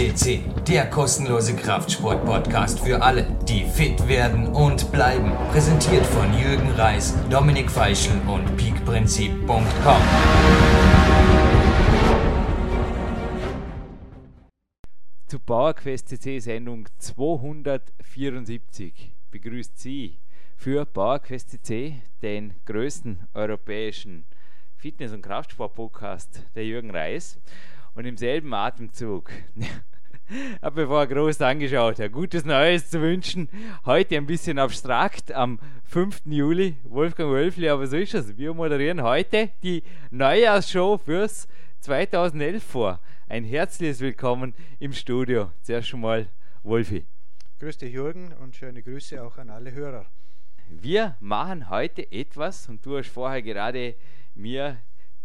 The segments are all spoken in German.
FCC, der kostenlose Kraftsport-Podcast für alle, die fit werden und bleiben. Präsentiert von Jürgen Reis, Dominik Feischl und peakprinzip.com. Zu PowerQuest CC Sendung 274 begrüßt Sie für PowerQuest CC den größten europäischen Fitness- und Kraftsport-Podcast der Jürgen Reis und im selben Atemzug habe mir vorher groß angeschaut, ein gutes Neues zu wünschen. Heute ein bisschen abstrakt am 5. Juli, Wolfgang Wölfli, aber so ist es. Wir moderieren heute die Neujahrsshow fürs 2011 vor. Ein herzliches Willkommen im Studio. Zuerst schon mal Wolfi. Grüß dich Jürgen und schöne Grüße auch an alle Hörer. Wir machen heute etwas und du hast vorher gerade mir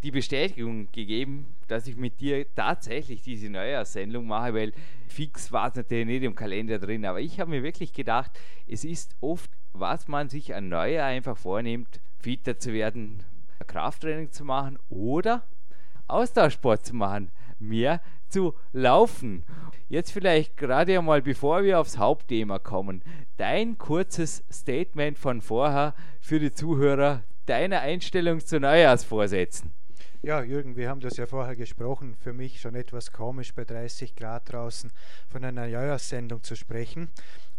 die Bestätigung gegeben, dass ich mit dir tatsächlich diese Neujahrssendung mache, weil fix war es natürlich nicht im Kalender drin, aber ich habe mir wirklich gedacht, es ist oft, was man sich an Neujahr einfach vornimmt, fitter zu werden, Krafttraining zu machen oder Austauschsport zu machen, mehr zu laufen. Jetzt vielleicht gerade einmal, bevor wir aufs Hauptthema kommen, dein kurzes Statement von vorher für die Zuhörer deiner Einstellung zu Neujahrsvorsätzen. Ja, Jürgen, wir haben das ja vorher gesprochen. Für mich schon etwas komisch, bei 30 Grad draußen von einer Neujahrssendung zu sprechen.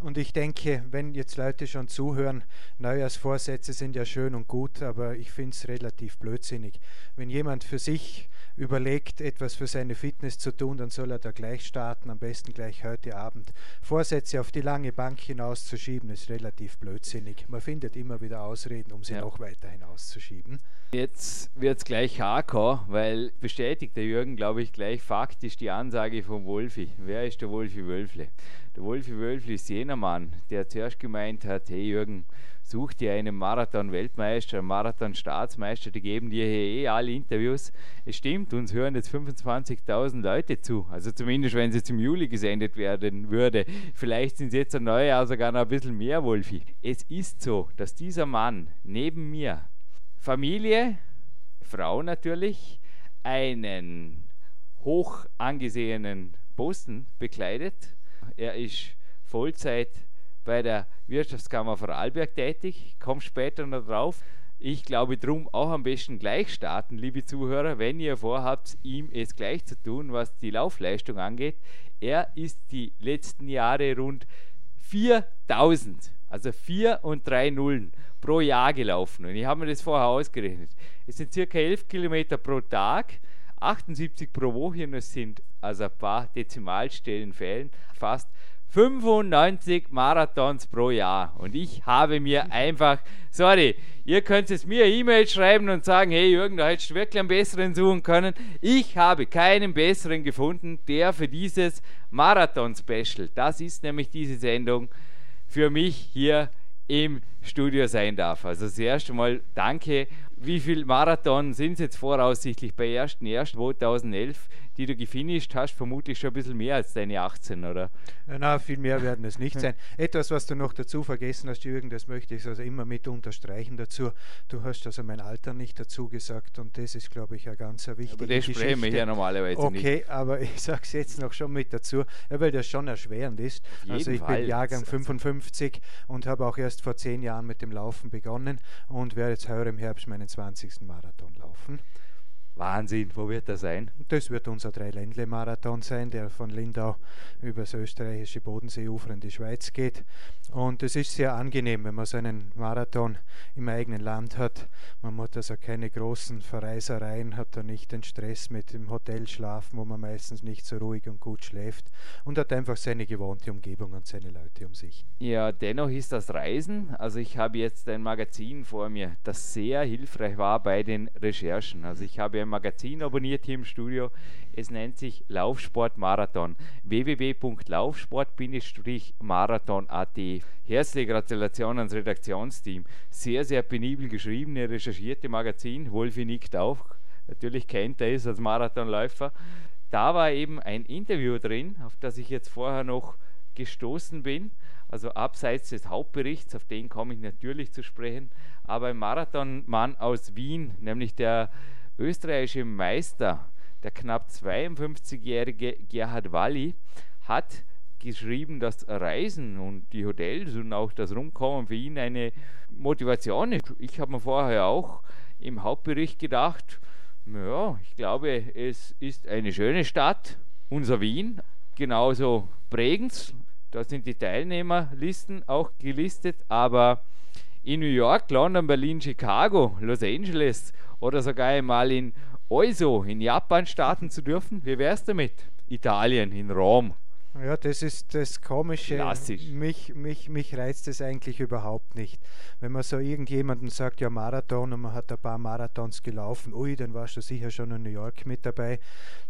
Und ich denke, wenn jetzt Leute schon zuhören, Neujahrsvorsätze sind ja schön und gut, aber ich finde es relativ blödsinnig. Wenn jemand für sich überlegt, etwas für seine Fitness zu tun, dann soll er da gleich starten, am besten gleich heute Abend. Vorsätze auf die lange Bank hinauszuschieben, ist relativ blödsinnig. Man findet immer wieder Ausreden, um sie ja. noch weiter hinauszuschieben. Jetzt wird es gleich hardcore, weil bestätigt der Jürgen, glaube ich, gleich faktisch die Ansage von Wolfi. Wer ist der Wolfi Wölfle? Der Wolfi Wölfle ist jener Mann, der zuerst gemeint hat, hey Jürgen, such dir einen Marathon-Weltmeister, Marathon-Staatsmeister, die geben dir hier eh alle Interviews. Es stimmt, uns hören jetzt 25.000 Leute zu, also zumindest wenn jetzt im Juli gesendet werden würde. Vielleicht sind es jetzt ein Neujahr sogar noch ein bisschen mehr, Wolfi. Es ist so, dass dieser Mann neben mir Familie, Frau natürlich, einen hoch angesehenen Posten bekleidet. Er ist Vollzeit bei der Wirtschaftskammer Vorarlberg tätig, komme später noch drauf. Ich glaube drum auch am besten gleich starten, liebe Zuhörer, wenn ihr vorhabt, ihm es gleich zu tun, was die Laufleistung angeht. Er ist die letzten Jahre rund 4000, also 4 und 3 Nullen pro Jahr gelaufen. Und ich habe mir das vorher ausgerechnet. Es sind circa 11 Kilometer pro Tag, 78 pro Woche und es sind also ein paar Dezimalstellen fehlen, fast 95 Marathons pro Jahr. Und ich habe mir einfach, sorry, ihr könnt es mir E-Mail schreiben und sagen, hey Jürgen, da hättest du wirklich einen besseren suchen können. Ich habe keinen besseren gefunden, der für dieses Marathon-Special, das ist nämlich diese Sendung, für mich hier im Studio sein darf. Also zuerst einmal danke. Wie viele Marathon sind es jetzt voraussichtlich bei 1.1.2011? Die du gefinisht hast, vermutlich schon ein bisschen mehr als deine 18, oder? Na, viel mehr werden es nicht sein. Etwas, was du noch dazu vergessen hast, Jürgen, das möchte ich also immer mit unterstreichen dazu. Du hast also mein Alter nicht dazu gesagt und das ist, glaube ich, eine ganz wichtige aber das Geschichte. sprechen wir hier normalerweise okay, nicht. Okay, aber ich sage es jetzt noch schon mit dazu, weil das schon erschwerend ist. Also ich Fall. bin Jahrgang 55 also. und habe auch erst vor zehn Jahren mit dem Laufen begonnen und werde jetzt heuer im Herbst meinen 20. Marathon laufen. Wahnsinn, wo wird er sein? Das wird unser Dreiländle-Marathon sein, der von Lindau über das österreichische Bodenseeufer in die Schweiz geht. Und es ist sehr angenehm, wenn man so einen Marathon im eigenen Land hat. Man hat also keine großen Verreisereien, hat da nicht den Stress mit dem Hotel schlafen, wo man meistens nicht so ruhig und gut schläft und hat einfach seine gewohnte Umgebung und seine Leute um sich. Ja, dennoch ist das Reisen. Also ich habe jetzt ein Magazin vor mir, das sehr hilfreich war bei den Recherchen. Also ich habe ein Magazin abonniert hier im Studio. Es nennt sich Laufsport Marathon. www.laufsport-marathon.at. Herzliche Gratulation ans Redaktionsteam. Sehr, sehr penibel geschriebene, recherchierte Magazin. Wolfi nickt auch. Natürlich kennt er es als Marathonläufer. Da war eben ein Interview drin, auf das ich jetzt vorher noch gestoßen bin. Also abseits des Hauptberichts, auf den komme ich natürlich zu sprechen, aber ein Marathonmann aus Wien, nämlich der österreichische Meister Der knapp 52-jährige Gerhard Walli hat geschrieben, dass Reisen und die Hotels und auch das Rumkommen für ihn eine Motivation ist. Ich habe mir vorher auch im Hauptbericht gedacht, ja, ich glaube, es ist eine schöne Stadt, unser Wien, genauso Bregenz. Da sind die Teilnehmerlisten auch gelistet, aber in New York, London, Berlin, Chicago, Los Angeles oder sogar einmal in Oiso in Japan starten zu dürfen, wie wäre es damit? Italien, in Rom. Ja, das ist das Komische. Klassisch. Mich, mich, mich reizt es eigentlich überhaupt nicht. Wenn man so irgendjemandem sagt, ja, Marathon und man hat ein paar Marathons gelaufen, ui, dann warst du sicher schon in New York mit dabei.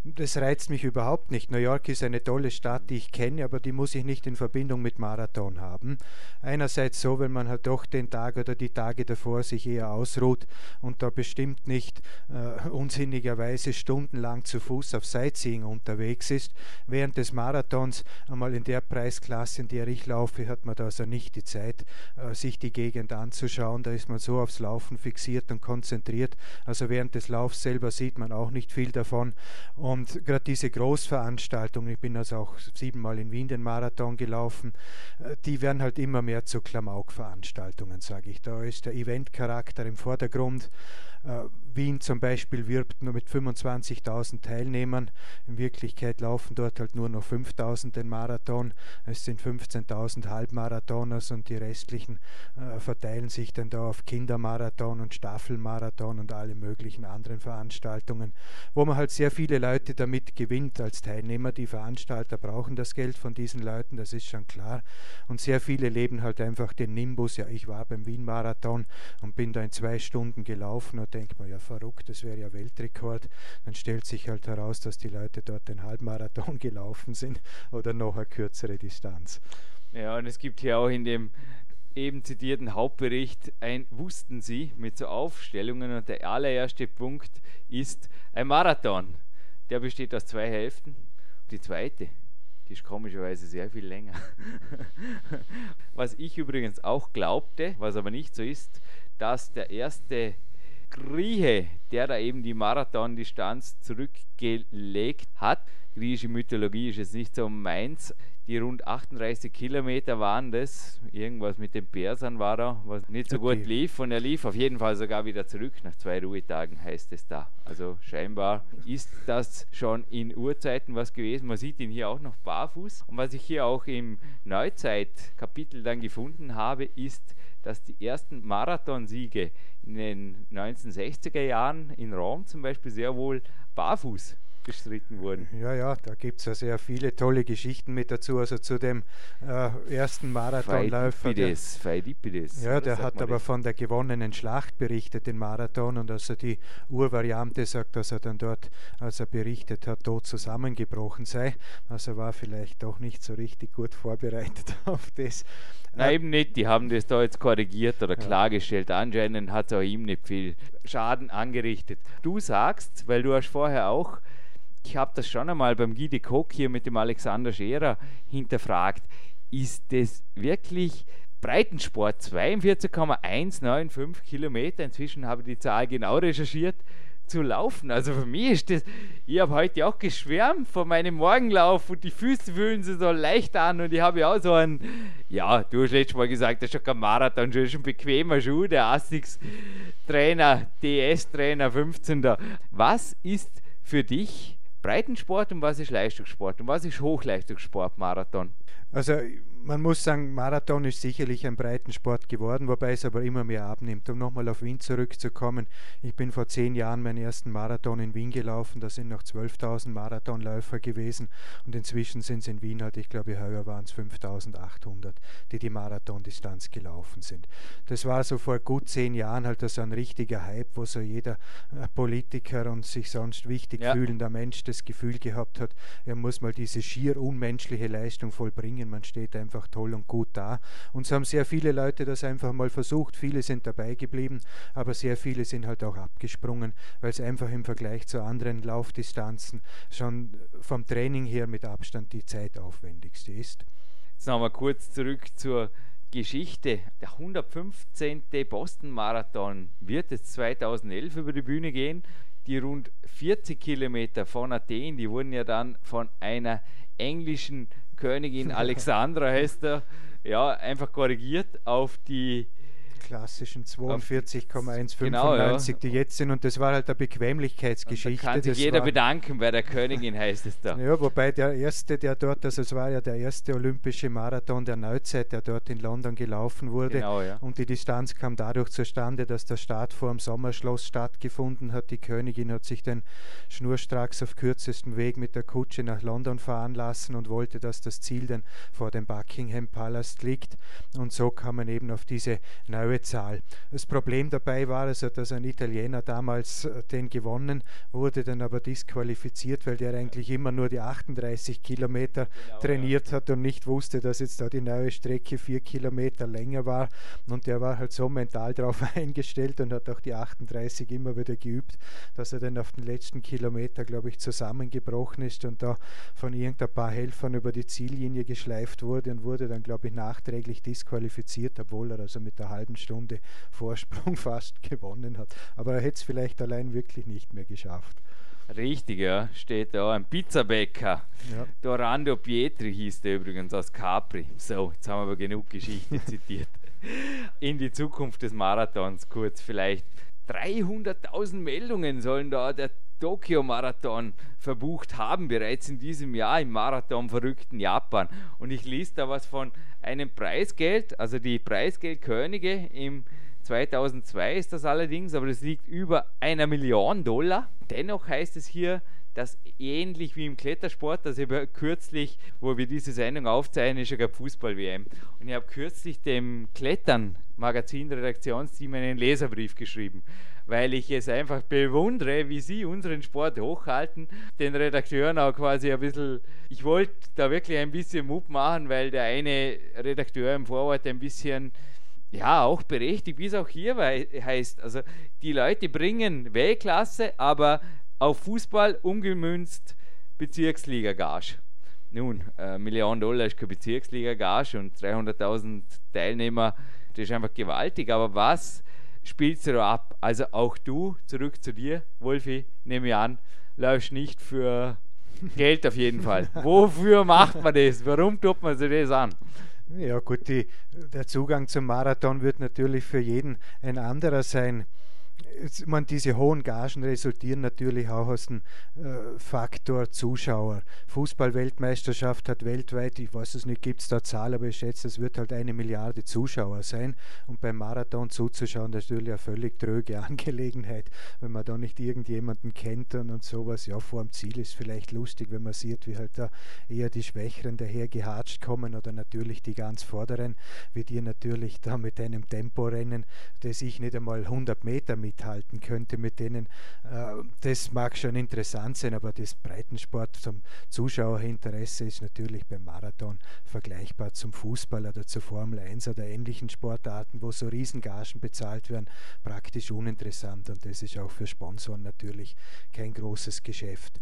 Das reizt mich überhaupt nicht. New York ist eine tolle Stadt, die ich kenne, aber die muss ich nicht in Verbindung mit Marathon haben. Einerseits so, wenn man halt doch den Tag oder die Tage davor sich eher ausruht und da bestimmt nicht äh, unsinnigerweise stundenlang zu Fuß auf Sightseeing unterwegs ist. Während des Marathons uns einmal in der Preisklasse, in der ich laufe, hat man da also nicht die Zeit, äh, sich die Gegend anzuschauen. Da ist man so aufs Laufen fixiert und konzentriert. Also während des Laufs selber sieht man auch nicht viel davon. Und gerade diese Großveranstaltungen, ich bin also auch siebenmal in Wien den Marathon gelaufen, äh, die werden halt immer mehr zu Klamauk-Veranstaltungen, sage ich. Da ist der Eventcharakter im Vordergrund. Wien zum Beispiel wirbt nur mit 25.000 Teilnehmern. In Wirklichkeit laufen dort halt nur noch 5.000 den Marathon. Es sind 15.000 Halbmarathoners und die restlichen äh, verteilen sich dann da auf Kindermarathon und Staffelmarathon und alle möglichen anderen Veranstaltungen, wo man halt sehr viele Leute damit gewinnt als Teilnehmer. Die Veranstalter brauchen das Geld von diesen Leuten, das ist schon klar. Und sehr viele leben halt einfach den Nimbus. Ja, ich war beim Wien-Marathon und bin da in zwei Stunden gelaufen und denkt man, ja verrückt, das wäre ja Weltrekord. Dann stellt sich halt heraus, dass die Leute dort den Halbmarathon gelaufen sind oder noch eine kürzere Distanz. Ja, und es gibt hier auch in dem eben zitierten Hauptbericht ein Wussten Sie mit so Aufstellungen und der allererste Punkt ist ein Marathon. Der besteht aus zwei Hälften. Die zweite, die ist komischerweise sehr viel länger. was ich übrigens auch glaubte, was aber nicht so ist, dass der erste Grieche, der da eben die Marathondistanz zurückgelegt hat. Griechische Mythologie ist jetzt nicht so meins. Die rund 38 Kilometer waren das. Irgendwas mit den Persern war da, was nicht so okay. gut lief. Und er lief auf jeden Fall sogar wieder zurück. Nach zwei Ruhetagen heißt es da. Also scheinbar ist das schon in Urzeiten was gewesen. Man sieht ihn hier auch noch barfuß. Und was ich hier auch im Neuzeit-Kapitel dann gefunden habe, ist, dass die ersten Marathonsiege in den 1960er Jahren in Rom zum Beispiel sehr wohl barfuß bestritten wurden. Ja, ja, da gibt es ja sehr viele tolle Geschichten mit dazu. Also zu dem äh, ersten Marathonläufer. Pheidippides. Ja, der hat aber das? von der gewonnenen Schlacht berichtet, den Marathon. Und also die Urvariante sagt, dass er dann dort, als er berichtet hat, tot zusammengebrochen sei. Also war vielleicht doch nicht so richtig gut vorbereitet auf das. Nein, eben nicht. Die haben das da jetzt korrigiert oder ja. klargestellt. Anscheinend hat es auch ihm nicht viel Schaden angerichtet. Du sagst, weil du hast vorher auch ich habe das schon einmal beim Guy de Kock hier mit dem Alexander Scherer hinterfragt. Ist das wirklich Breitensport? 42,195 Kilometer. Inzwischen habe ich die Zahl genau recherchiert zu laufen. Also für mich ist das, ich habe heute auch geschwärmt von meinem Morgenlauf und die Füße fühlen sich so leicht an und ich habe ja auch so einen, ja, du hast letztes Mal gesagt, das ist schon kein Marathon, schon ein bequemer Schuh, der Asics Trainer, DS-Trainer 15er. Was ist für dich Breitensport und was ist Leistungssport und was ist Hochleistungssport, Marathon? Also man muss sagen, Marathon ist sicherlich ein Breitensport geworden, wobei es aber immer mehr abnimmt. Um nochmal auf Wien zurückzukommen, ich bin vor zehn Jahren meinen ersten Marathon in Wien gelaufen, da sind noch 12.000 Marathonläufer gewesen und inzwischen sind es in Wien halt, ich glaube, heuer waren es 5.800, die die Marathondistanz gelaufen sind. Das war so vor gut zehn Jahren halt so ein richtiger Hype, wo so jeder äh, Politiker und sich sonst wichtig ja. fühlender Mensch das Gefühl gehabt hat, er muss mal diese schier unmenschliche Leistung vollbringen, man steht einfach einfach toll und gut da. Und so haben sehr viele Leute das einfach mal versucht. Viele sind dabei geblieben, aber sehr viele sind halt auch abgesprungen, weil es einfach im Vergleich zu anderen Laufdistanzen schon vom Training her mit Abstand die zeitaufwendigste ist. Jetzt nochmal kurz zurück zur Geschichte. Der 115. Boston Marathon wird jetzt 2011 über die Bühne gehen. die rund 40 Kilometer von Athen, die wurden ja dann von einer englischen Königin Alexandra heißt er, ja, einfach korrigiert auf die klassischen 42,195, genau, ja. die jetzt sind. Und das war halt eine Bequemlichkeitsgeschichte. da kann sich das jeder bedanken bei der Königin, heißt es da. Ja, wobei der erste, der dort, also es war ja der erste olympische Marathon der Neuzeit, der dort in London gelaufen wurde. Genau, ja. Und die Distanz kam dadurch zustande, dass der Start vor dem Sommerschloss stattgefunden hat. Die Königin hat sich dann schnurstracks auf kürzestem Weg mit der Kutsche nach London fahren lassen und wollte, dass das Ziel dann vor dem Buckingham Palast liegt. Und so kam man eben auf diese neue hohe Zahl. Das Problem dabei war also, dass ein Italiener damals äh, den gewonnen wurde, dann aber disqualifiziert, weil der eigentlich immer nur die 38 Kilometer genau, trainiert hat und nicht wusste, dass jetzt da die neue Strecke vier Kilometer länger war. Und der war halt so mental darauf eingestellt und hat auch die 38 immer wieder geübt, dass er dann auf den letzten Kilometer, glaube ich, zusammengebrochen ist und da von irgendein paar Helfern über die Ziellinie geschleift wurde und wurde dann, glaube ich, nachträglich disqualifiziert, obwohl er also mit der halben Stunde Vorsprung fast gewonnen hat. Aber er hätte es vielleicht allein wirklich nicht mehr geschafft. Richtig, ja, steht da ein Pizzabäcker. Ja. Dorando Pietri hieß der übrigens aus Capri. So, jetzt haben wir aber genug Geschichte zitiert. In die Zukunft des Marathons kurz vielleicht. 300.000 Meldungen sollen da der Tokio-Marathon verbucht haben, bereits in diesem Jahr im Marathon verrückten Japan. Und ich lese da was von einem Preisgeld, also die Preisgeldkönige im 2002 ist das allerdings, aber das liegt über einer Million Dollar. Dennoch heißt es hier, dass ähnlich wie im Klettersport, das habe kürzlich, wo wir diese Sendung aufzeichnen, ist ja Fußball-WM. Und ich habe kürzlich dem Klettern Magazin Redaktionsteam einen Leserbrief geschrieben weil ich es einfach bewundere, wie sie unseren Sport hochhalten. Den Redakteuren auch quasi ein bisschen, ich wollte da wirklich ein bisschen Mut machen, weil der eine Redakteur im Vorwort ein bisschen ja, auch berechtigt, wie es auch hier heißt. Also die Leute bringen Weltklasse, aber auf Fußball umgemünzt Bezirksliga-Gage. Nun, äh, Million Dollar ist keine Bezirksliga-Gage und 300.000 Teilnehmer, das ist einfach gewaltig. Aber was spielst du ab. Also auch du, zurück zu dir, Wolfi, nehme ich an, läufst nicht für Geld auf jeden Fall. Wofür macht man das? Warum tut man sich das an? Ja gut, die, der Zugang zum Marathon wird natürlich für jeden ein anderer sein man, diese hohen Gagen resultieren natürlich auch aus dem äh, Faktor Zuschauer. Fußball-Weltmeisterschaft hat weltweit, ich weiß es nicht, gibt es da Zahl, aber ich schätze, es wird halt eine Milliarde Zuschauer sein. Und beim Marathon zuzuschauen, das ist natürlich eine völlig tröge Angelegenheit, wenn man da nicht irgendjemanden kennt und, und sowas. Ja, vor dem Ziel ist vielleicht lustig, wenn man sieht, wie halt da eher die Schwächeren daher gehatscht kommen oder natürlich die ganz Vorderen, wie die natürlich da mit einem Tempo rennen, das ich nicht einmal 100 Meter mithalten könnte mit denen. Äh, das mag schon interessant sein, aber das Breitensport zum Zuschauerinteresse ist natürlich beim Marathon vergleichbar zum Fußball oder zur Formel 1 oder ähnlichen Sportarten, wo so Riesengagen bezahlt werden, praktisch uninteressant und das ist auch für Sponsoren natürlich kein großes Geschäft.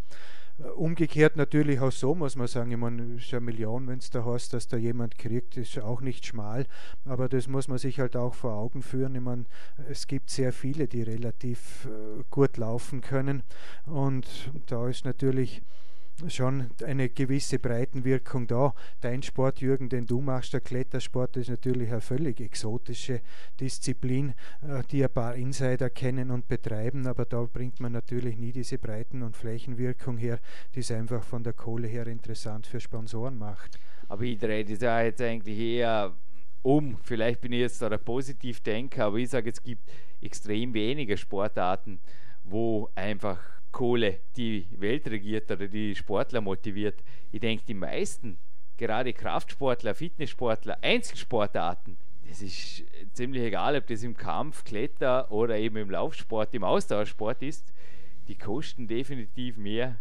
Umgekehrt natürlich auch so, muss man sagen, ich meine, ist ja eine Million, wenn es da heißt, dass da jemand kriegt, ist auch nicht schmal, aber das muss man sich halt auch vor Augen führen. Ich meine, es gibt sehr viele, die relativ äh, gut laufen können und da ist natürlich schon eine gewisse Breitenwirkung da. Dein Sport, Jürgen, den du machst, der Klettersport, ist natürlich eine völlig exotische Disziplin, äh, die ein paar Insider kennen und betreiben, aber da bringt man natürlich nie diese Breiten- und Flächenwirkung her, die es einfach von der Kohle her interessant für Sponsoren macht. Aber ich drehe das ja jetzt eigentlich eher um. Vielleicht bin ich jetzt da der Positivdenker, aber ich sage, es gibt extrem wenige Sportarten, wo einfach Kohle die Welt regiert oder die Sportler motiviert. Ich denke, die meisten, gerade Kraftsportler, Fitnesssportler, Einzelsportarten, das ist ziemlich egal, ob das im Kampf, Kletter oder eben im Laufsport, im Ausdauersport ist. Die kosten definitiv mehr,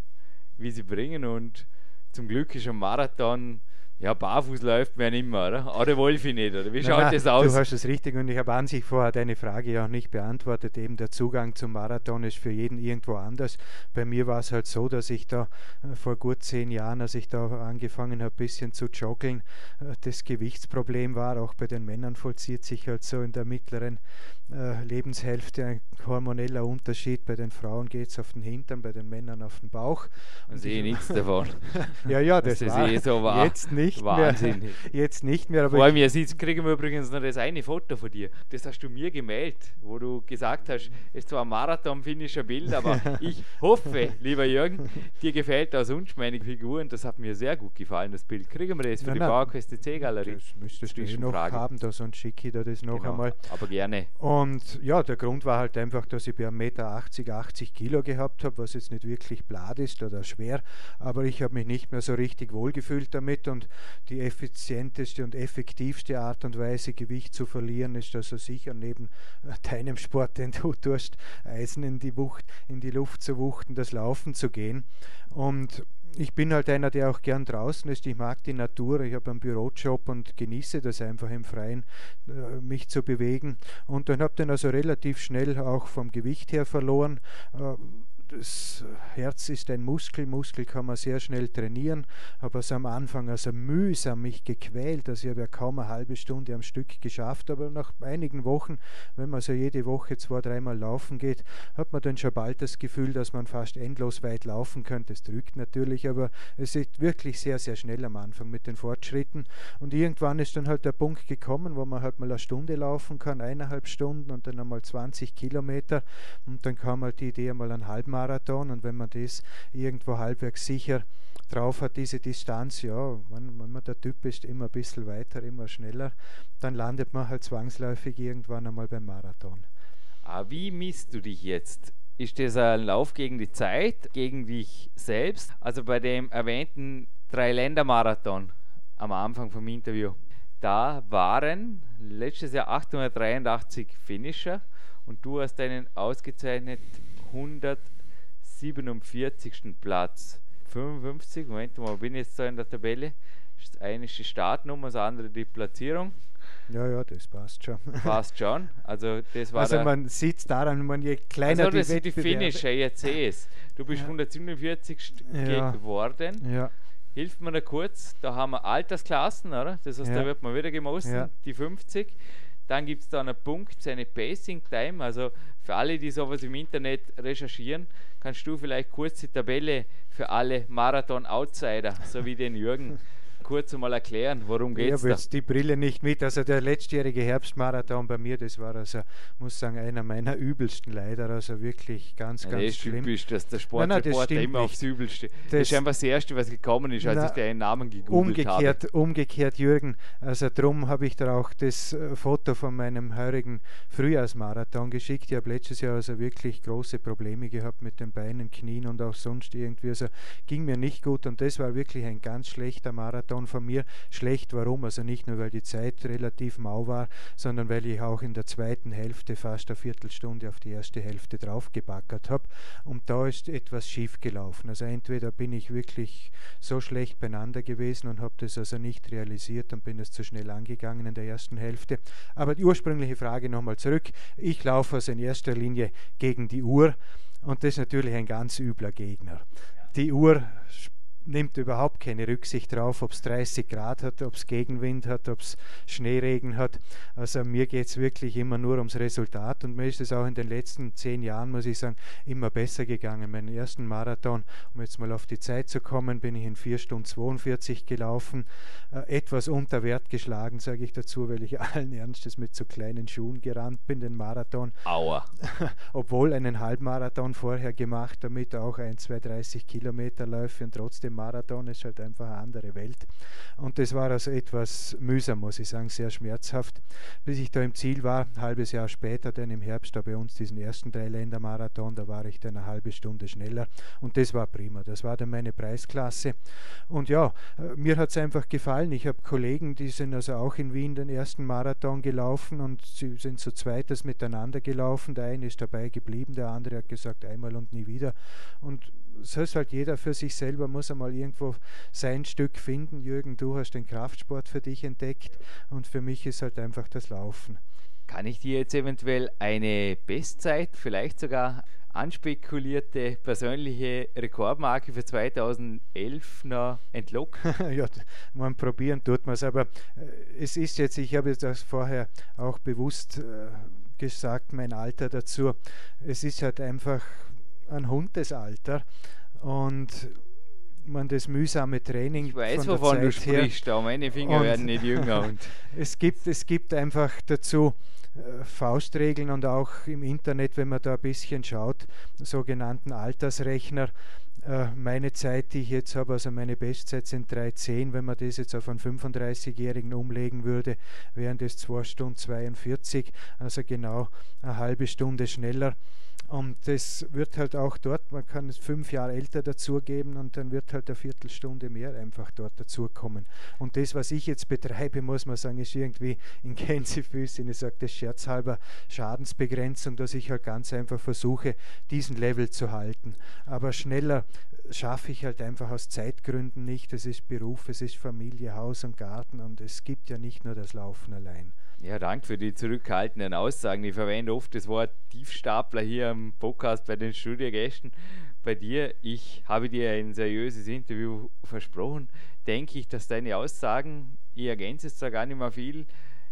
wie sie bringen. Und zum Glück ist ein Marathon Ja, barfuß läuft man nicht mehr, oder? Oder Wolfi nicht, oder? Wie schaut nein, das aus? Du hast es richtig und ich habe an sich vorher deine Frage ja auch nicht beantwortet. Eben der Zugang zum Marathon ist für jeden irgendwo anders. Bei mir war es halt so, dass ich da äh, vor gut zehn Jahren, als ich da angefangen habe, ein bisschen zu joggeln, äh, das Gewichtsproblem war. Auch bei den Männern vollzieht sich halt so in der mittleren äh, Lebenshälfte ein hormoneller Unterschied. Bei den Frauen geht es auf den Hintern, bei den Männern auf den Bauch. Und sehe nichts davon. ja, ja, das, das war, eh so war. jetzt nicht Wahnsinn. mehr. Jetzt nicht mehr. Aber Vor allem jetzt kriegen wir übrigens noch das eine Foto von dir. Das hast du mir gemeldet, wo du gesagt hast, es ist zwar ein Marathon-finnischer Bild, aber ich hoffe, lieber Jürgen, dir gefällt das sonst meine Figur und das hat mir sehr gut gefallen, das Bild. Kriegen wir das für nein, die Bauerquest C-Galerie? Das müsstest du eh noch Frage. haben, da sonst schicke ich dir das noch genau, einmal. Aber gerne. Und ja, der Grund war halt einfach, dass ich bei 1,80 Meter 80 Kilo gehabt habe, was jetzt nicht wirklich blad ist oder schwer, aber ich habe mich nicht mehr so richtig wohlgefühlt damit und die effizienteste und effektivste Art und Weise, Gewicht zu verlieren, ist also sicher neben äh, deinem Sport, den du tust, Eisen in die, Wucht, in die Luft zu wuchten, das Laufen zu gehen. Und ich bin halt einer, der auch gern draußen ist. Ich mag die Natur. Ich habe einen Bürojob und genieße das einfach im Freien, äh, mich zu bewegen. Und dann habe ich dann also relativ schnell auch vom Gewicht her verloren. Das Herz ist ein Muskel, Muskel kann man sehr schnell trainieren, habe es am Anfang also mühsam mich gequält, also ich habe ja kaum eine halbe Stunde am Stück geschafft, aber nach einigen Wochen, wenn man so jede Woche zwei, dreimal laufen geht, hat man dann schon bald das Gefühl, dass man fast endlos weit laufen könnte. Es drückt natürlich, aber es ist wirklich sehr, sehr schnell am Anfang mit den Fortschritten. Und irgendwann ist dann halt der Punkt gekommen, wo man halt mal eine Stunde laufen kann, eineinhalb Stunden und dann einmal 20 Kilometer. Und dann kam halt die Idee, einmal einen Halbmarathon Marathon und wenn man das irgendwo halbwegs sicher drauf hat, diese Distanz, ja, wenn, wenn man der Typ ist, immer ein bisschen weiter, immer schneller, dann landet man halt zwangsläufig irgendwann einmal beim Marathon. Ah, wie misst du dich jetzt? Ist das ein Lauf gegen die Zeit, gegen dich selbst? Also bei dem erwähnten Drei-Länder-Marathon am Anfang vom Interview, da waren letztes Jahr 883 Finisher und du hast einen ausgezeichnet 100 47. Platz. 55, Moment mal, bin ich jetzt da in der Tabelle? Das eine ist die Startnummer, das andere die Platzierung. Ja, ja, das passt schon. Passt schon. Also, das war also man sieht es daran, man je kleiner also, das die, die Finisher, jetzt sehe es. Du bist ja. 147 ja. geworden. Ja. Hilft mir da kurz, da haben wir Altersklassen, oder? Das heißt, ja. da wird man wieder gemessen, ja. die 50. Dann gibt es da einen Punkt, seine Pacing Time. Also für alle, die sowas im Internet recherchieren, kannst du vielleicht kurz die Tabelle für alle Marathon-Outsider, so wie den Jürgen, kurz einmal erklären, worum geht es? Ich habe jetzt die Brille nicht mit. Also der letztjährige Herbstmarathon bei mir, das war also, muss sagen, einer meiner übelsten leider. Also wirklich ganz, ja, ganz das schlimm. Typisch, dass der Sportreporter immer nicht. aufs Übelste. Das, das, ist einfach das Erste, was gekommen ist, als na, ich den Namen gegoogelt umgekehrt, habe. Umgekehrt, Jürgen. Also darum habe ich da auch das äh, Foto von meinem heurigen Frühjahrsmarathon geschickt. Ich habe letztes Jahr also wirklich große Probleme gehabt mit den Beinen, Knien und auch sonst irgendwie. Also ging mir nicht gut und das war wirklich ein ganz schlechter Marathon Marathon von mir schlecht. Warum? Also nicht nur, weil die Zeit relativ mau war, sondern weil ich auch in der zweiten Hälfte fast eine Viertelstunde auf die erste Hälfte draufgebackert habe. Und da ist etwas schief gelaufen. Also entweder bin ich wirklich so schlecht beieinander gewesen und habe das also nicht realisiert und bin es zu schnell angegangen in der ersten Hälfte. Aber die ursprüngliche Frage nochmal zurück. Ich laufe also in erster Linie gegen die Uhr und das ist natürlich ein ganz übler Gegner. Die Uhr nimmt überhaupt keine Rücksicht darauf, ob es 30 Grad hat, ob es Gegenwind hat, ob es Schneeregen hat. Also mir geht es wirklich immer nur ums Resultat und mir ist es auch in den letzten zehn Jahren, muss ich sagen, immer besser gegangen. Meinen ersten Marathon, um jetzt mal auf die Zeit zu kommen, bin ich in 4 Stunden 42 gelaufen, äh, etwas unter Wert geschlagen, sage ich dazu, weil ich allen Ernstes mit so kleinen Schuhen gerannt bin, den Marathon. Aua. Obwohl einen Halbmarathon vorher gemacht, damit auch ein, zwei, 30 Kilometer Läufe und trotzdem Marathon ist halt einfach eine andere Welt. Und das war also etwas mühsam, muss ich sagen, sehr schmerzhaft. Bis ich da im Ziel war, ein halbes Jahr später, dann im Herbst da bei uns diesen ersten Dreiländer-Marathon, da war ich dann eine halbe Stunde schneller und das war prima. Das war dann meine Preisklasse. Und ja, äh, mir hat es einfach gefallen. Ich habe Kollegen, die sind also auch in Wien den ersten Marathon gelaufen und sie sind zu zweites miteinander gelaufen. Der eine ist dabei geblieben, der andere hat gesagt, einmal und nie wieder. Und heißt halt, jeder für sich selber muss einmal mal irgendwo sein Stück finden. Jürgen, du hast den Kraftsport für dich entdeckt und für mich ist halt einfach das Laufen. Kann ich dir jetzt eventuell eine Bestzeit, vielleicht sogar anspekulierte persönliche Rekordmarke für 2011 noch entlocken? ja, man probieren tut man es, aber äh, es ist jetzt, ich habe das vorher auch bewusst äh, gesagt, mein Alter dazu. Es ist halt einfach ein Hundesalter und man das mühsame Training. Ich weiß, wovon du sprichst, aber meine Finger werden nicht jünger. Und es, gibt, es gibt einfach dazu äh, Faustregeln und auch im Internet, wenn man da ein bisschen schaut, sogenannten Altersrechner. Äh, meine Zeit, die ich jetzt habe, also meine Bestzeit sind 3,10. Wenn man das jetzt auf einen 35-Jährigen umlegen würde, wären das 2 Stunden 42, also genau eine halbe Stunde schneller. Und das wird halt auch dort, man kann es fünf Jahre älter dazugeben und dann wird halt eine Viertelstunde mehr einfach dort dazukommen. Und das, was ich jetzt betreibe, muss man sagen, ist irgendwie in Gänsefüßchen, ich sage das scherzhalber, Schadensbegrenzung, dass ich halt ganz einfach versuche, diesen Level zu halten. Aber schneller schaffe ich halt einfach aus Zeitgründen nicht. Es ist Beruf, es ist Familie, Haus und Garten und es gibt ja nicht nur das Laufen allein. Ja, danke für die zurückhaltenden Aussagen. Ich verwende oft das Wort Tiefstapler hier im Podcast bei den Studiogästen. Bei dir, ich habe dir ein seriöses Interview versprochen, denke ich, dass deine Aussagen, ich ergänze es zwar gar nicht mehr viel,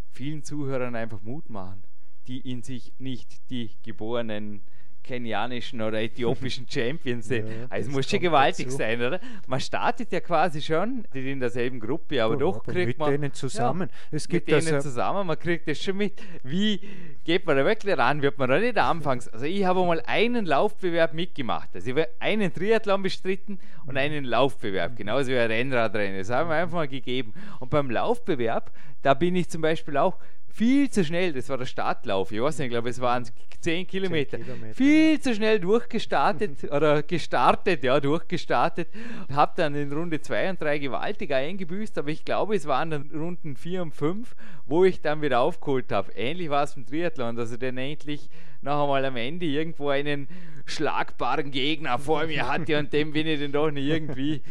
vielen Zuhörern einfach Mut machen, die in sich nicht die geborenen kenianischen oder äthiopischen Champions. Ja, also es muss schon gewaltig dazu. sein, oder? Man startet ja quasi schon in derselben Gruppe, aber oh, doch kriegt mit man. Mit denen zusammen. Ja, es gibt mit denen also zusammen, man kriegt das schon mit. Wie geht man da wirklich ran? Wird man da nicht anfangs. Also ich habe mal einen Laufbewerb mitgemacht. Also ich habe einen Triathlon bestritten und einen Laufbewerb, genauso wie ein Rennradrennen. Das haben wir einfach mal gegeben. Und beim Laufbewerb, da bin ich zum Beispiel auch viel zu schnell, das war der Startlauf, ich weiß nicht, ich glaube, es waren 10 Kilometer, 10 Kilometer viel ja. zu schnell durchgestartet oder gestartet, ja, durchgestartet. Habe dann in Runde 2 und 3 gewaltig eingebüßt, aber ich glaube, es waren dann Runden 4 und 5, wo ich dann wieder aufgeholt habe. Ähnlich war es im Triathlon, dass ich dann endlich noch einmal am Ende irgendwo einen schlagbaren Gegner vor mir hatte und dem bin ich dann doch nicht irgendwie.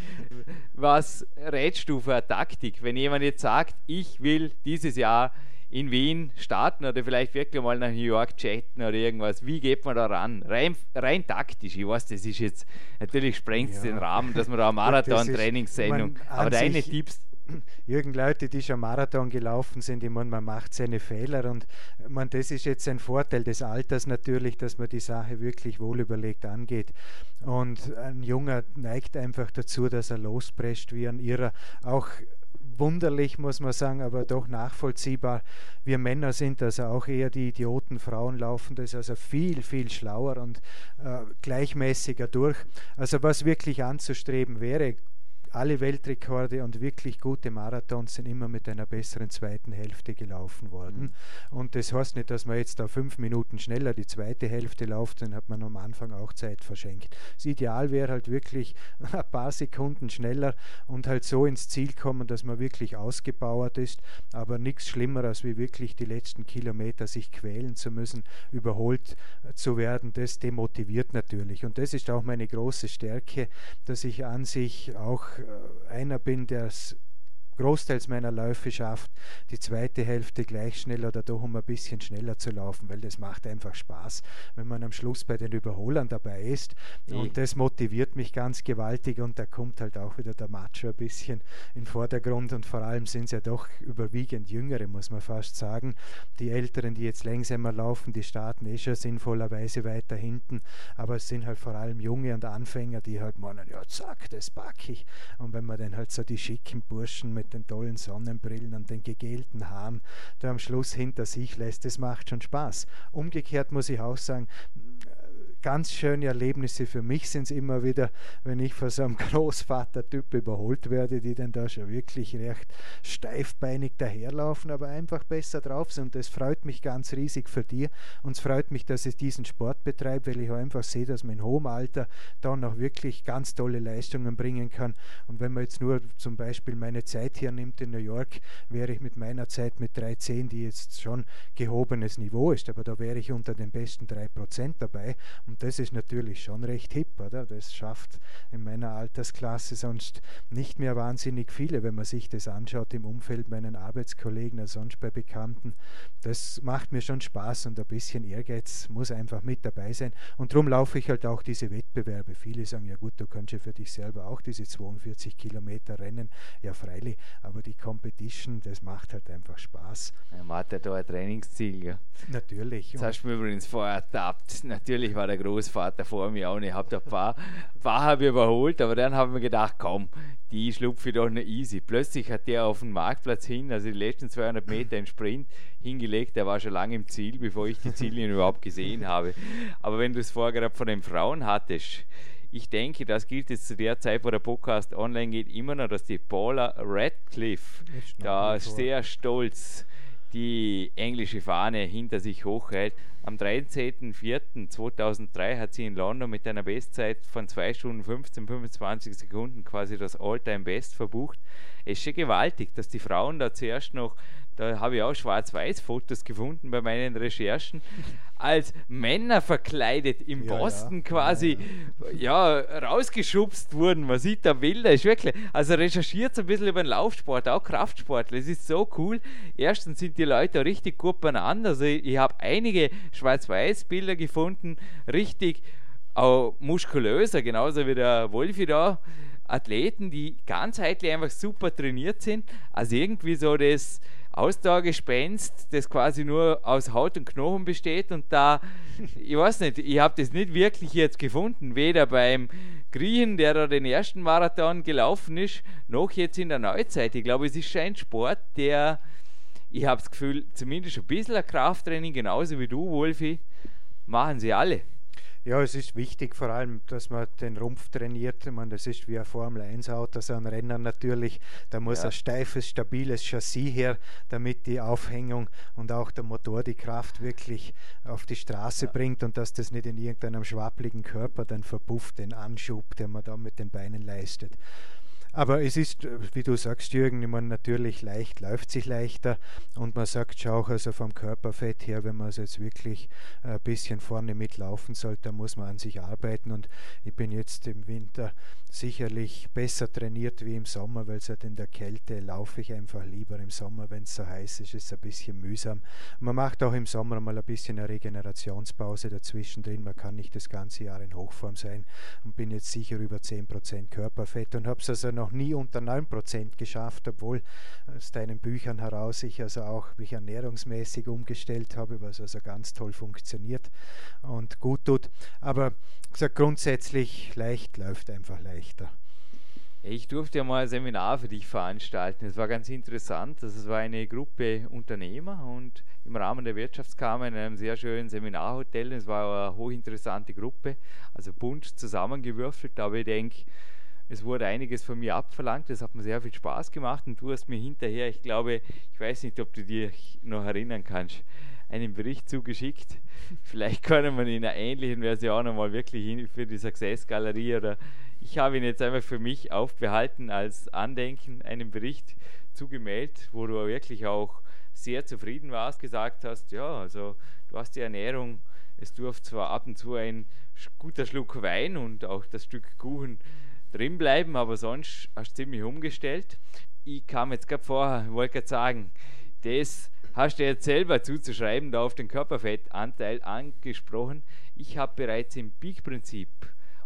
Was rätst du für eine Taktik, wenn jemand jetzt sagt, ich will dieses Jahr in Wien starten oder vielleicht wirklich mal nach New York chatten oder irgendwas. Wie geht man da ran? Rein, rein taktisch. Ich weiß, das ist jetzt, natürlich sprengt es ja. den Rahmen, dass man da eine Marathon-Trainingssendung, aber deine Tipps. Jürgen, Leute, die schon Marathon gelaufen sind, ich meine, man macht seine Fehler und man, das ist jetzt ein Vorteil des Alters natürlich, dass man die Sache wirklich wohlüberlegt angeht. Und ein Junger neigt einfach dazu, dass er losprescht wie ein Irrer. Auch wunderlich, muss man sagen, aber doch nachvollziehbar. Wir Männer sind also auch eher die Idioten, Frauen laufen das also viel, viel schlauer und äh, gleichmäßiger durch. Also was wirklich anzustreben wäre, alle Weltrekorde und wirklich gute Marathons sind immer mit einer besseren zweiten Hälfte gelaufen worden. Mhm. Und das heißt nicht, dass man jetzt da fünf Minuten schneller die zweite Hälfte läuft, dann hat man am Anfang auch Zeit verschenkt. Das Ideal wäre halt wirklich ein paar Sekunden schneller und halt so ins Ziel kommen, dass man wirklich ausgebauert ist, aber nichts Schlimmeres wie wirklich die letzten Kilometer sich quälen zu müssen, überholt zu werden, das demotiviert natürlich. Und das ist auch meine große Stärke, dass ich an sich auch äh, einer bin, der es großteils meiner Läufe schafft, die zweite Hälfte gleich schnell oder doch um ein bisschen schneller zu laufen, weil das macht einfach Spaß, wenn man am Schluss bei den Überholern dabei ist. Und das motiviert mich ganz gewaltig und da kommt halt auch wieder der Macho ein bisschen in den Vordergrund und vor allem sind es ja doch überwiegend Jüngere, muss man fast sagen. Die Älteren, die jetzt langsamer laufen, die starten eh schon sinnvollerweise weiter hinten, aber es sind halt vor allem Junge und Anfänger, die halt meinen, ja zack, das packe ich. Und wenn man dann halt so die schicken Burschen mit den tollen Sonnenbrillen und den gegelten Haaren da am Schluss hinter sich lässt. Das macht schon Spaß. Umgekehrt muss ich auch sagen, ganz schöne Erlebnisse für mich sind es immer wieder, wenn ich von so einem Großvater-Typ überholt werde, die dann da schon wirklich recht steifbeinig daherlaufen, aber einfach besser drauf sind. Und das freut mich ganz riesig für dir und es freut mich, dass ich diesen Sport betreibe, weil ich einfach sehe, dass man in hohem Alter da noch wirklich ganz tolle Leistungen bringen kann. Und wenn man jetzt nur zum Beispiel meine Zeit hier nimmt in New York, wäre ich mit meiner Zeit mit 3,10, die jetzt schon gehobenes Niveau ist, aber da wäre ich unter den besten 3% dabei Und das ist natürlich schon recht hip, oder? Das schafft in meiner Altersklasse sonst nicht mehr wahnsinnig viele, wenn man sich das anschaut im Umfeld meinen Arbeitskollegen oder sonst bei Bekannten. Das macht mir schon Spaß und ein bisschen Ehrgeiz muss einfach mit dabei sein. Und darum laufe ich halt auch diese Wettbewerbe. Viele sagen, ja gut, du kannst ja für dich selber auch diese 42 Kilometer rennen. Ja, freilich, aber die Competition, das macht halt einfach Spaß. Man hat ja da ein Trainingsziel. Ja. Natürlich. Das hast du mir übrigens vorher ertappt. Natürlich war der Großvater vor mir auch und ich habe da ein paar, paar habe überholt, aber dann haben wir gedacht, komm, die schlupfe ich doch nicht easy. Plötzlich hat der auf dem Marktplatz hin, also die letzten 200 Meter im Sprint hingelegt, der war schon lange im Ziel, bevor ich die Ziellinie überhaupt gesehen habe. Aber wenn du es vorher gerade von den Frauen hattest, ich denke, das gilt jetzt zu der Zeit, wo der Podcast online geht, immer noch, dass die Paula Radcliffe da sehr stolz die englische Fahne hinter sich hochhält. Am 13.04.2003 hat sie in London mit einer Bestzeit von 2 Stunden 15, 25 Sekunden quasi das All-Time-Best verbucht. Es ist schon gewaltig, dass die Frauen da zuerst noch da habe ich auch Schwarz-Weiß-Fotos gefunden bei meinen Recherchen, als Männer verkleidet im ja, Boston ja. quasi ja, rausgeschubst wurden. Man sieht da Bilder, ist wirklich, also recherchiert ein bisschen über den Laufsport, auch Kraftsport. Es ist so cool. Erstens sind die Leute richtig gut beieinander. Also ich, ich habe einige Schwarz-Weiß-Bilder gefunden, richtig auch muskulöser, genauso wie der Wolfi da. Athleten, die ganzheitlich einfach super trainiert sind. Also irgendwie so das Ausdauergespenst, das quasi nur aus Haut und Knochen besteht. Und da, ich weiß nicht, ich habe das nicht wirklich jetzt gefunden, weder beim Griechen, der da den ersten Marathon gelaufen ist, noch jetzt in der Neuzeit. Ich glaube, es ist ein Sport, der, ich habe das Gefühl, zumindest ein bisschen ein Krafttraining, genauso wie du, Wolfi, machen sie alle. Ja, es ist wichtig vor allem, dass man den Rumpf trainiert. Ich meine, das ist wie ein Formel-1-Auto, so ein Renner natürlich. Da muss ja. ein steifes, stabiles Chassis her, damit die Aufhängung und auch der Motor die Kraft wirklich auf die Straße ja. bringt und dass das nicht in irgendeinem schwappligen Körper dann verpufft, den Anschub, den man da mit den Beinen leistet. Aber es ist, äh, wie du sagst, Jürgen, ich meine, natürlich leicht, läuft sich leichter. Und man sagt schon auch, also vom Körperfett her, wenn man es jetzt wirklich ein bisschen vorne mitlaufen sollte, dann muss man an sich arbeiten. Und ich bin jetzt im Winter sicherlich besser trainiert wie im Sommer, weil seit in der Kälte laufe ich einfach lieber. Im Sommer, wenn es so heiß ist, ist es ein bisschen mühsam. Man macht auch im Sommer mal ein bisschen eine Regenerationspause dazwischen drin, man kann nicht das ganze Jahr in Hochform sein. Und bin jetzt sicher über 10% Körperfett und habe es also noch nie unter 9% geschafft, obwohl aus deinen Büchern heraus ich also auch mich ernährungsmäßig umgestellt habe, was also ganz toll funktioniert und gut tut. Aber gesagt, grundsätzlich leicht läuft einfach leichter. Ich durfte ja mal ein Seminar für dich veranstalten. Es war ganz interessant. Es war eine Gruppe Unternehmer und im Rahmen der Wirtschaftskammer in einem sehr schönen Seminarhotel. Es war eine hochinteressante Gruppe, also bunt zusammengewürfelt. Aber ich denke, es wurde einiges von mir abverlangt, es hat mir sehr viel Spaß gemacht und du hast mir hinterher, ich glaube, ich weiß nicht, ob du dich noch erinnern kannst, einen Bericht zugeschickt. Vielleicht können wir ihn in einer ähnlichen Version nochmal wirklich für die Success Galerie oder ich habe ihn jetzt einfach für mich aufbehalten als Andenken, einen Bericht zugemeldet, wo du wirklich auch sehr zufrieden warst, gesagt hast, ja, also du hast die Ernährung, es durfte zwar ab und zu ein guter Schluck Wein und auch das Stück Kuchen drin bleiben, aber sonst hast du ziemlich umgestellt. Ich kam jetzt gerade vorher, wollte gerade sagen, das hast du jetzt selber zuzuschreiben, da auf den Körperfettanteil angesprochen. Ich habe bereits im Peak-Prinzip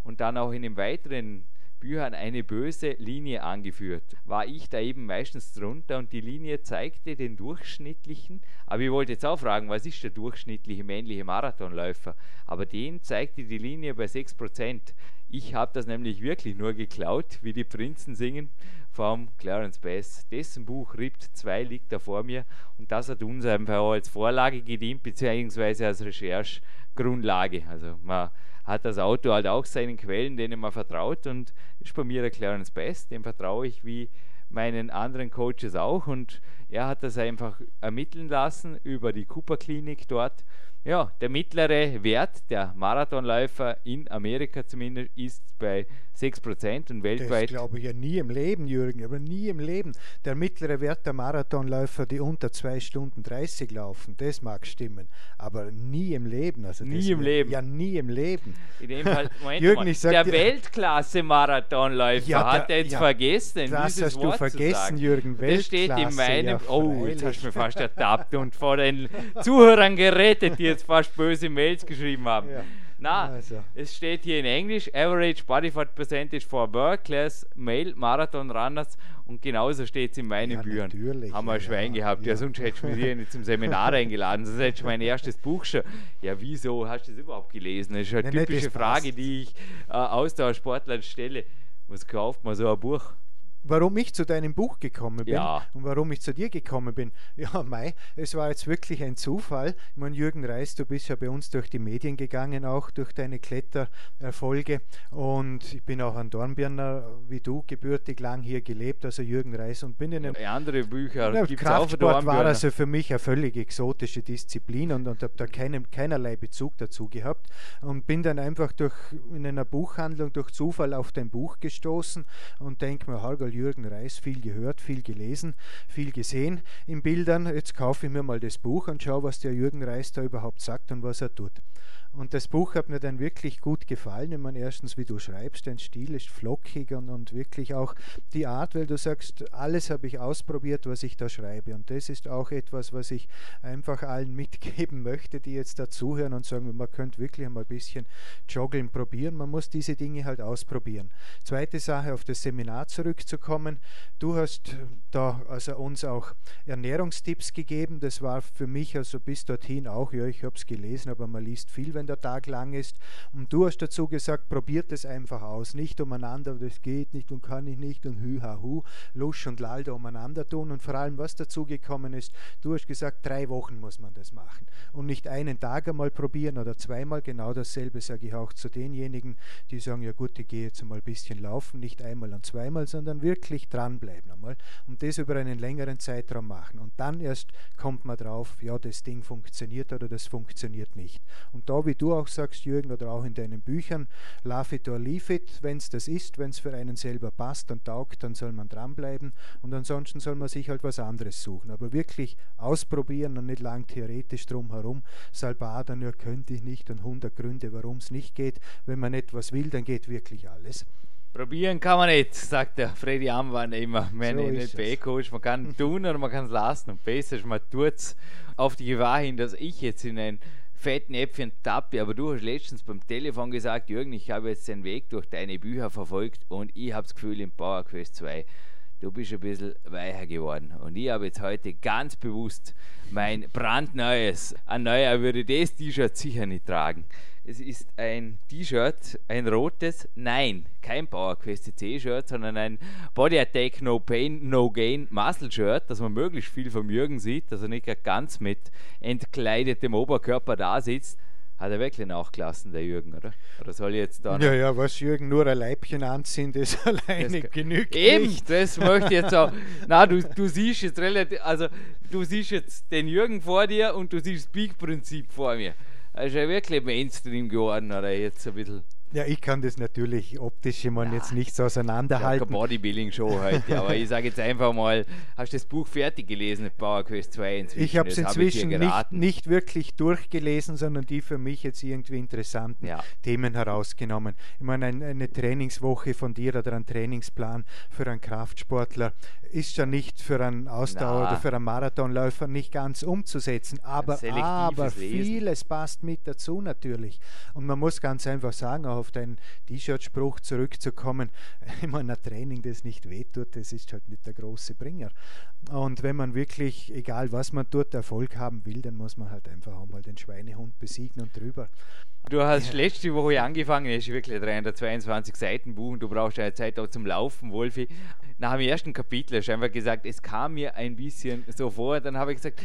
und dann auch in den weiteren Büchern eine böse Linie angeführt. War ich da eben meistens drunter und die Linie zeigte den durchschnittlichen, aber ich wollte jetzt auch fragen, was ist der durchschnittliche männliche Marathonläufer? Aber den zeigte die Linie bei 6%. Ich habe das nämlich wirklich nur geklaut, wie die Prinzen singen, vom Clarence Bass. Dessen Buch Ript 2 liegt da vor mir und das hat uns einfach als Vorlage gedient, beziehungsweise als Recherchegrundlage. Also man hat das Auto halt auch seinen Quellen, denen man vertraut und ist bei mir der Clarence Bass, dem vertraue ich wie meinen anderen Coaches auch und er hat das einfach ermitteln lassen über die Cooper Klinik dort Ja, der mittlere Wert der Marathonläufer in Amerika zumindest ist bei 6% und weltweit. Das glaube ich ja nie im Leben, Jürgen, aber nie im Leben. Der mittlere Wert der Marathonläufer, die unter 2 Stunden 30 laufen, das mag stimmen, aber nie im Leben. Also nie im Leben. Ja, nie im Leben. In dem Fall, Moment Jürgen, ich sag der Weltklasse-Marathonläufer ja, hat er jetzt ja, vergessen. Das hast Wort du vergessen, Jürgen. Weltklasse, das steht in meinem. Ja, oh, jetzt hast du mir fast ertappt und vor den Zuhörern gerettet, die jetzt fast böse Mails geschrieben haben. Ja. Na, also. es steht hier in Englisch Average Body Fat Percentage for World Class Male Marathon Runners und genauso steht es in meinen ja, Büchern. Haben wir ein Schwein ja, gehabt. Ja. sonst hättest du mich hier nicht zum Seminar eingeladen. Sonst hättest du mein erstes Buch schon. Ja, wieso hast du das überhaupt gelesen? Das ist eine Nein, typische Frage, die ich äh, Ausdauersportlern stelle. Was kauft man so ein Buch? Warum ich zu deinem Buch gekommen bin ja. und warum ich zu dir gekommen bin. Ja, Mai, es war jetzt wirklich ein Zufall. Ich meine, Jürgen Reis, du bist ja bei uns durch die Medien gegangen, auch durch deine Klettererfolge. Und ich bin auch ein Dornbirner, wie du, gebürtig lang hier gelebt, also Jürgen Reis. Und bin in einem. Ja, andere Bücher. Ja, Kraftsport war also für mich eine völlig exotische Disziplin und, und habe da keinen, keinerlei Bezug dazu gehabt. Und bin dann einfach durch, in einer Buchhandlung durch Zufall auf dein Buch gestoßen und denke mir, Hargal, Jürgen Reis viel gehört, viel gelesen, viel gesehen in Bildern. Jetzt kaufe ich mir mal das Buch und schaue, was der Jürgen Reis da überhaupt sagt und was er tut. Und das Buch hat mir dann wirklich gut gefallen. Ich meine, erstens, wie du schreibst, dein Stil ist flockig und, und wirklich auch die Art, weil du sagst, alles habe ich ausprobiert, was ich da schreibe. Und das ist auch etwas, was ich einfach allen mitgeben möchte, die jetzt dazuhören und sagen, man könnte wirklich mal ein bisschen joggeln probieren. Man muss diese Dinge halt ausprobieren. Zweite Sache, auf das Seminar zurückzukommen. Du hast da also uns auch Ernährungstipps gegeben. Das war für mich also bis dorthin auch, ja, ich habe es gelesen, aber man liest viel, wenn wenn der Tag lang ist. Und du hast dazu gesagt, probiert es einfach aus. Nicht umeinander, das geht nicht und kann ich nicht und hü ha hu, Lusch und Lalda umeinander tun. Und vor allem, was dazu gekommen ist, du hast gesagt, drei Wochen muss man das machen. Und nicht einen Tag einmal probieren oder zweimal. Genau dasselbe sage ich auch zu denjenigen, die sagen, ja gut, ich gehe jetzt mal ein bisschen laufen, nicht einmal und zweimal, sondern wirklich dranbleiben einmal und das über einen längeren Zeitraum machen. Und dann erst kommt man drauf, ja, das Ding funktioniert oder das funktioniert nicht. Und da, wie du auch sagst, Jürgen, oder auch in deinen Büchern, love it or leave it, wenn es das ist, wenn es für einen selber passt und taugt, dann soll man dranbleiben und ansonsten soll man sich halt was anderes suchen. Aber wirklich ausprobieren und nicht lang theoretisch drumherum, salbadern, ja, könnte ich nicht und 100 Gründe, warum es nicht geht. Wenn man etwas will, dann geht wirklich alles. Probieren kann man nicht, sagt der Freddy Amwander immer, wenn so ich nicht coach Man kann tun oder man kann es lassen. Und besser ist, man tut es auf die Gewahr hin, dass ich jetzt in ein fetten Äpfchen tappe, aber du hast letztens beim Telefon gesagt, Jürgen, ich habe jetzt den Weg durch deine Bücher verfolgt und ich habe das Gefühl, im Power Quest 2, du bist ein bisschen weicher geworden. Und ich habe jetzt heute ganz bewusst mein brandneues, ein neuer würde das T-Shirt sicher nicht tragen. Es ist ein T-Shirt, ein rotes, nein, kein PowerQuest C-Shirt, sondern ein Body Attack No Pain, No Gain Muscle Shirt, dass man möglichst viel vom Jürgen sieht, dass er nicht ganz mit entkleidetem Oberkörper da sitzt. Hat er wirklich nachgelassen, der Jürgen, oder? Oder soll ich jetzt da. Ja, ja, was Jürgen nur ein Leibchen anziehen, das alleine das genügt. Eben, nicht. das möchte ich jetzt auch. Na, du, du siehst jetzt relativ. Also, du siehst jetzt den Jürgen vor dir und du siehst das Peak-Prinzip vor mir. Er ist ja wirklich Mainstream geworden, oder jetzt ein bisschen. Ja, ich kann das natürlich optisch immer ja, jetzt nicht so auseinanderhalten. Ja, Bodybuilding-Show heute, aber ich sage jetzt einfach mal, hast du das Buch fertig gelesen, Power Quest 2 inzwischen? Ich habe es inzwischen nicht, nicht, wirklich durchgelesen, sondern die für mich jetzt irgendwie interessanten ja. Themen herausgenommen. Ich meine, ein, eine Trainingswoche von dir oder ein Trainingsplan für einen Kraftsportler ist ja nicht für einen Ausdauer Na. oder für einen Marathonläufer nicht ganz umzusetzen, aber, aber vieles passt mit dazu natürlich. Und man muss ganz einfach sagen, auch auf deinen T-Shirt-Spruch zurückzukommen, immer ein Training, das nicht wehtut, das ist halt nicht der große Bringer. Und wenn man wirklich, egal was man tut, Erfolg haben will, dann muss man halt einfach auch mal den Schweinehund besiegen und drüber. Du hast letzte Woche angefangen, es ist wirklich 322 Seiten Buch und du brauchst ja Zeit auch zum Laufen, Wolfi nach dem ersten Kapitel hast du einfach gesagt, es kam mir ein bisschen so vor. Dann habe ich gesagt,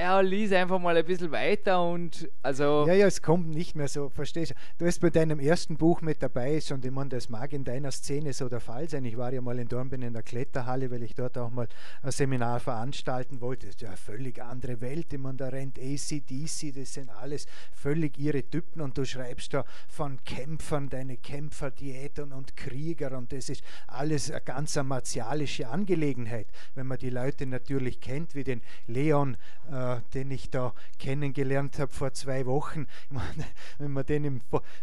ja, lies einfach mal ein bisschen weiter und also. Ja, ja, es kommt nicht mehr so, verstehst du? Du hast bei deinem ersten Buch mit dabei und ich meine, das mag in deiner Szene so der Fall sein. Ich war ja mal in Dornbirn in der Kletterhalle, weil ich dort auch mal ein Seminar veranstalten wollte. Das ist ja eine völlig andere Welt. Ich meine, da rennt ACDC, das sind alles völlig ihre Typen und du schreibst da von Kämpfern, deine Kämpferdiäten und Krieger und das ist alles eine ganz martialische Angelegenheit. Wenn man die Leute natürlich kennt, wie den Leon, äh, den ich da kennengelernt habe vor zwei Wochen. Meine, wenn man den im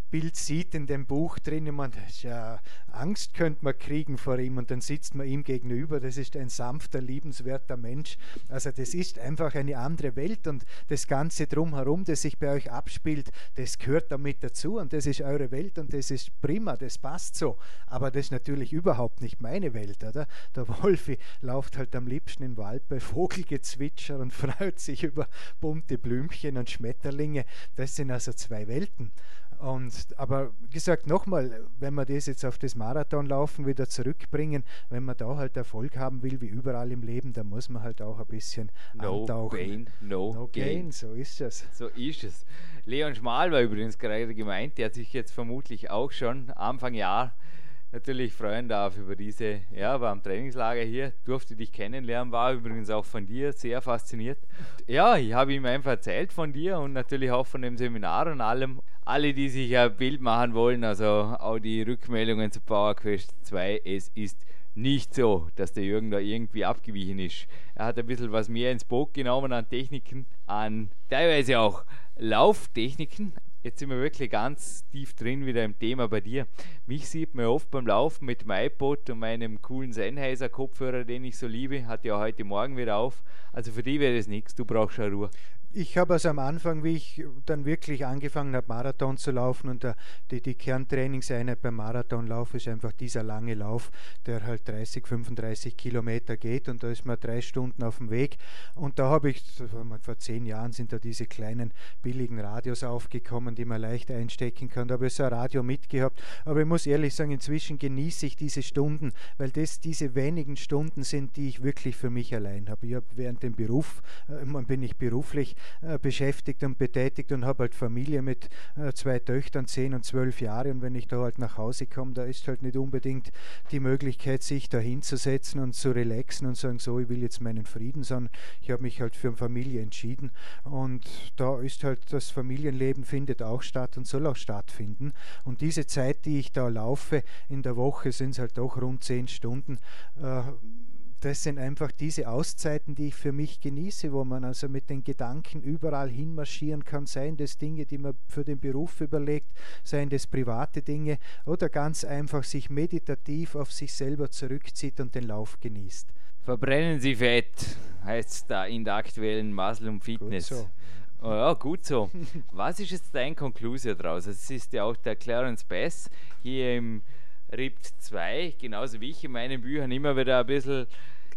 Bild sieht, in dem Buch drin, ich meine, ja, Angst könnte man kriegen vor ihm und dann sitzt man ihm gegenüber. Das ist ein sanfter, liebenswerter Mensch. Also das ist einfach eine andere Welt und das Ganze drumherum, das sich bei euch abspielt, das gehört damit dazu und das ist eure Welt und das ist prima, das passt so. Aber das ist natürlich überhaupt nicht meine Welt, oder? Der Wolfi läuft halt am liebsten im Wald bei Vogelgezwitscher und freut sich über bunte Blümchen und Schmetterlinge. Das sind also zwei Welten. Und, aber gesagt, nochmal, wenn wir das jetzt auf das Marathonlaufen wieder zurückbringen, wenn man da halt Erfolg haben will, wie überall im Leben, dann muss man halt auch ein bisschen no antauchen. Gain, no, no gain. gain. So ist es. So ist es. Leon Schmal war übrigens gerade gemeint, der hat sich jetzt vermutlich auch schon Anfang Jahr natürlich freuen darf über diese, ja, war am Trainingslager hier, durfte dich kennenlernen, war übrigens auch von dir sehr fasziniert. Ja, ich habe ihm einfach erzählt von dir und natürlich auch von dem Seminar und allem. Alle, die sich ein Bild machen wollen, also auch die Rückmeldungen zu Power Quest 2, es ist nicht so, dass der Jürgen da irgendwie abgewichen ist. Er hat ein bisschen was mehr ins Boot genommen an Techniken, an teilweise auch Lauftechniken, Jetzt sind wir wirklich ganz tief drin wieder im Thema bei dir. Mich sieht man oft beim Laufen mit dem iPod und meinem coolen Sennheiser Kopfhörer, den ich so liebe. Hat ja heute Morgen wieder auf. Also für die wäre das nichts. Du brauchst schon Ruhe ich habe also am Anfang, wie ich dann wirklich angefangen habe, Marathon zu laufen und der, die, die Kerntrainingseinheit beim Marathonlauf ist einfach dieser lange Lauf, der halt 30, 35 Kilometer geht und da ist man drei Stunden auf dem Weg. Und da habe ich, vor zehn Jahren sind da diese kleinen billigen Radios aufgekommen, die man leicht einstecken kann, da habe ich so ein Radio mitgehabt, aber ich muss ehrlich sagen, inzwischen genieße ich diese Stunden, weil das diese wenigen Stunden sind, die ich wirklich für mich allein habe. Ich habe während dem Beruf, äh, bin ich beruflich äh, beschäftigt und betätigt und habe halt Familie mit äh, zwei Töchtern, zehn und zwölf Jahre. Und wenn ich da halt nach Hause komme, da ist halt nicht unbedingt die Möglichkeit, sich da hinzusetzen und zu relaxen und sagen, so, ich will jetzt meinen Frieden, sondern ich habe mich halt für eine Familie entschieden. Und da ist halt das Familienleben findet auch statt und soll auch stattfinden. Und diese Zeit, die ich da laufe, in der Woche sind es halt doch rund zehn Stunden. Äh, das sind einfach diese Auszeiten, die ich für mich genieße, wo man also mit den Gedanken überall hinmarschieren kann, seien das Dinge, die man für den Beruf überlegt, seien das private Dinge oder ganz einfach sich meditativ auf sich selber zurückzieht und den Lauf genießt. Verbrennen Sie Fett, heißt es da in der aktuellen Muscle und Fitness. Gut so. Oh ja, gut so. Was ist jetzt dein Konklusion daraus? Es ist ja auch der Clarence Bass hier im RIPT 2, genauso wie ich in meinen Büchern immer wieder ein bisschen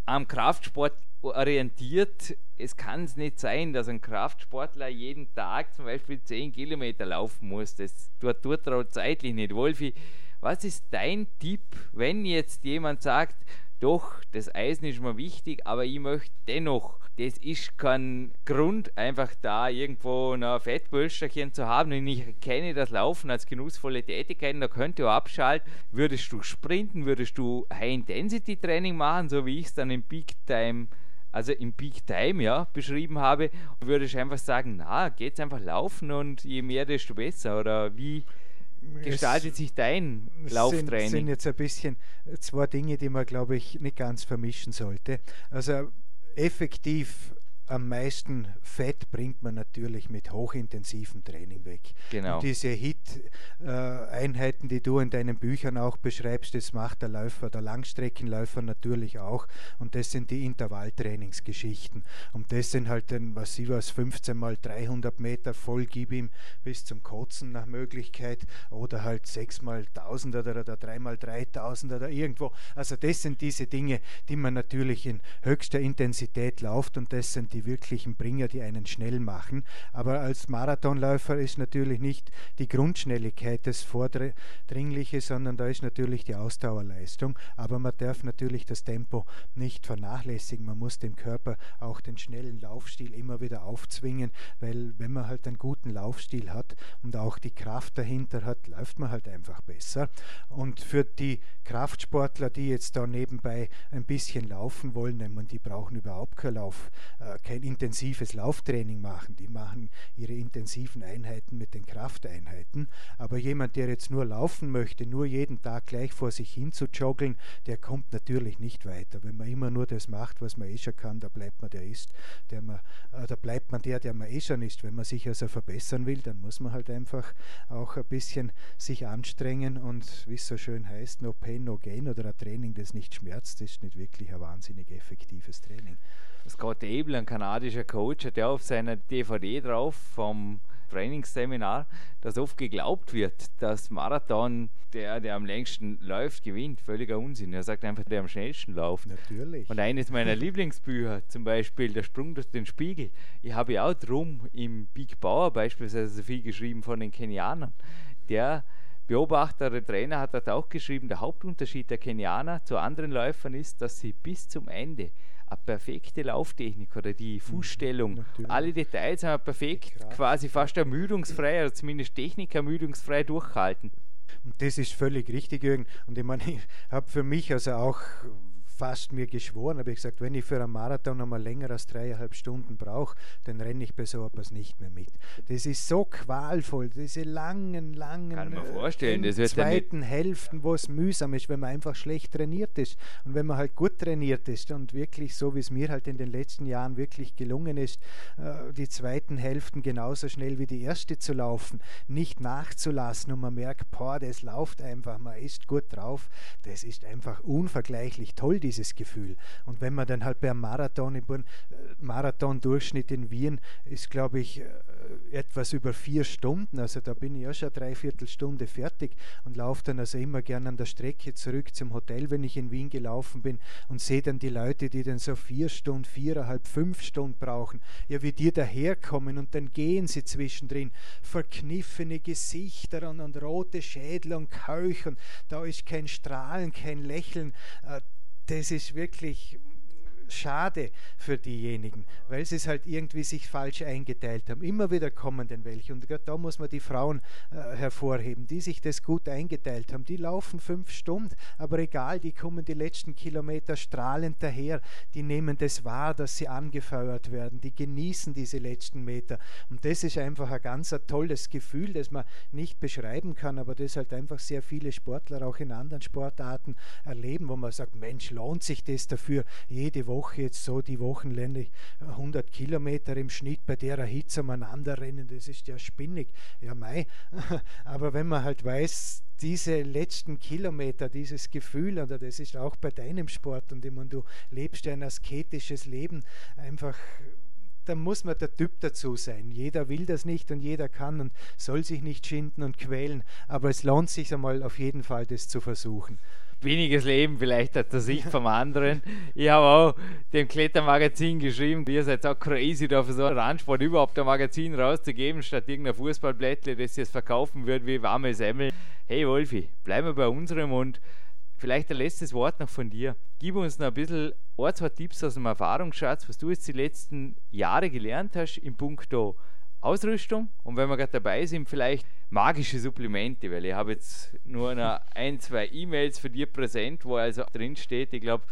am Kraftsport orientiert. Es kann es nicht sein, dass ein Kraftsportler jeden Tag zum Beispiel 10 Kilometer laufen muss. Das tut, er zeitlich nicht. Wolfi, was ist dein Tipp, wenn jetzt jemand sagt, doch, das Eisen ist mir wichtig, aber ich möchte dennoch das ist kein Grund, einfach da irgendwo ein Fettpölsterchen zu haben. Und ich kenne das Laufen als genussvolle Tätigkeit, da könnte auch abschalten. Würdest du sprinten, würdest du High-Intensity-Training machen, so wie ich es dann im Peak Time also im Peak Time ja, beschrieben habe, würde ich einfach sagen, na, geht's einfach laufen und je mehr, desto besser. Oder wie gestaltet es sich dein Lauftraining? Das sind jetzt ein bisschen zwei Dinge, die man, glaube ich, nicht ganz vermischen sollte. Also effektiv am meisten Fett bringt man natürlich mit hochintensivem Training weg. Genau. Und diese HIT-Einheiten, die du in deinen Büchern auch beschreibst, das macht der Läufer, der Langstreckenläufer natürlich auch. Und das sind die Intervalltrainingsgeschichten. Und das sind halt dann, was sie was, 15 mal 300 Meter voll gib ihm bis zum Kotzen nach Möglichkeit oder halt 6 mal 1000 oder, oder 3 mal 3000 oder irgendwo. Also das sind diese Dinge, die man natürlich in höchster Intensität läuft und das sind die die wirklichen Bringer, die einen schnell machen. Aber als Marathonläufer ist natürlich nicht die Grundschnelligkeit das Vordringliche, sondern da ist natürlich die Ausdauerleistung. Aber man darf natürlich das Tempo nicht vernachlässigen. Man muss dem Körper auch den schnellen Laufstil immer wieder aufzwingen, weil wenn man halt einen guten Laufstil hat und auch die Kraft dahinter hat, läuft man halt einfach besser. Und für die Kraftsportler, die jetzt da nebenbei ein bisschen laufen wollen, man, die brauchen überhaupt kein Lauf, äh, kein intensives Lauftraining machen. Die machen ihre intensiven Einheiten mit den Krafteinheiten. Aber jemand, der jetzt nur laufen möchte, nur jeden Tag gleich vor sich hin zu joggeln, der kommt natürlich nicht weiter. Wenn man immer nur das macht, was man eh schon kann, da bleibt man der ist, der man, äh, da bleibt man der, der man eh schon ist. Wenn man sich also verbessern will, dann muss man halt einfach auch ein bisschen sich anstrengen und wie es so schön heißt, no pain, no gain oder ein Training, das nicht schmerzt, ist nicht wirklich ein wahnsinnig effektives Training. Scott Abel, ein kanadischer Coach, hat ja auf seiner DVD drauf vom Trainingsseminar, dass oft geglaubt wird, dass Marathon der, der am längsten läuft, gewinnt. Völliger Unsinn. Er sagt einfach, der am schnellsten läuft. Natürlich. Und eines meiner Lieblingsbücher, zum Beispiel Der Sprung durch den Spiegel, ich habe ja auch drum im Big Bauer beispielsweise so viel geschrieben von den Kenianern. Der Beobachter, der Trainer hat dort auch geschrieben, der Hauptunterschied der Kenianer zu anderen Läufern ist, dass sie bis zum Ende eine perfekte Lauftechnik oder die mhm, Fußstellung, Natürlich. alle Details haben perfekt, quasi fast ermüdungsfrei oder zumindest technikermüdungsfrei durchhalten. Und das ist völlig richtig, Jürgen. Und ich meine, ich habe für mich also auch fast mir geschworen, habe ich gesagt, wenn ich für einen Marathon noch mal länger als dreieinhalb Stunden brauche, dann renne ich bei so etwas nicht mehr mit. Das ist so qualvoll, diese langen, langen Kann man vorstellen, das wird zweiten Hälften, wo es mühsam ist, wenn man einfach schlecht trainiert ist. Und wenn man halt gut trainiert ist und wirklich so, wie es mir halt in den letzten Jahren wirklich gelungen ist, äh, die zweiten Hälften genauso schnell wie die erste zu laufen, nicht nachzulassen und man merkt, boah, das läuft einfach, man ist gut drauf, das ist einfach unvergleichlich toll, die dieses Gefühl. Und wenn man dann halt beim Marathon, im äh, Marathon-Durchschnitt in Wien ist, glaube ich, äh, etwas über vier Stunden. Also da bin ich ja schon dreiviertel Stunde fertig und laufe dann also immer gern an der Strecke zurück zum Hotel, wenn ich in Wien gelaufen bin und sehe dann die Leute, die dann so vier Stunden, viereinhalb, fünf Stunden brauchen, ja wie die daherkommen und dann gehen sie zwischendrin, verkniffene Gesichter und, und rote Schädel und Keuch und da ist kein Strahlen, kein Lächeln. Das ist wirklich schade für diejenigen, weil sie es halt irgendwie sich falsch eingeteilt haben. Immer wieder kommen denn welche und da muss man die Frauen äh, hervorheben, die sich das gut eingeteilt haben. Die laufen fünf Stunden, aber egal, die kommen die letzten Kilometer strahlend daher, die nehmen das wahr, dass sie angefeuert werden, die genießen diese letzten Meter und das ist einfach ein ganz ein tolles Gefühl, das man nicht beschreiben kann, aber das halt einfach sehr viele Sportler auch in anderen Sportarten erleben, wo man sagt, Mensch, lohnt sich das dafür, jede Woche Woche jetzt so die Wochenlänge 100 Kilometer im Schnitt bei der Hitze umeinander rennen, das ist ja spinnig. Ja, mei. Aber wenn man halt weiß, diese letzten Kilometer, dieses Gefühl, oder das ist auch bei deinem Sport und ich meine, du lebst ein asketisches Leben, einfach da muss man der Typ dazu sein. Jeder will das nicht und jeder kann und soll sich nicht schinden und quälen, aber es lohnt sich einmal auf jeden Fall, das zu versuchen weniges Leben vielleicht aus der Sicht vom anderen. Ich habe auch dem Klettermagazin geschrieben, ihr seid auch crazy, da für so einen Randsport überhaupt ein Magazin rauszugeben, statt irgendein Fußballblättle, das jetzt verkaufen wird wie warme Semmel. Hey Wolfi, bleiben wir bei unserem und vielleicht ein letztes Wort noch von dir. Gib uns noch ein bisschen ein, zwei Tipps aus dem Erfahrungsschatz, was du jetzt die letzten Jahre gelernt hast im Punkto Ausrüstung. Und wenn wir gerade dabei sind, vielleicht magische Supplemente, weil ich habe jetzt nur noch ein, zwei E-Mails für dir präsent, wo also drin steht, ich glaube,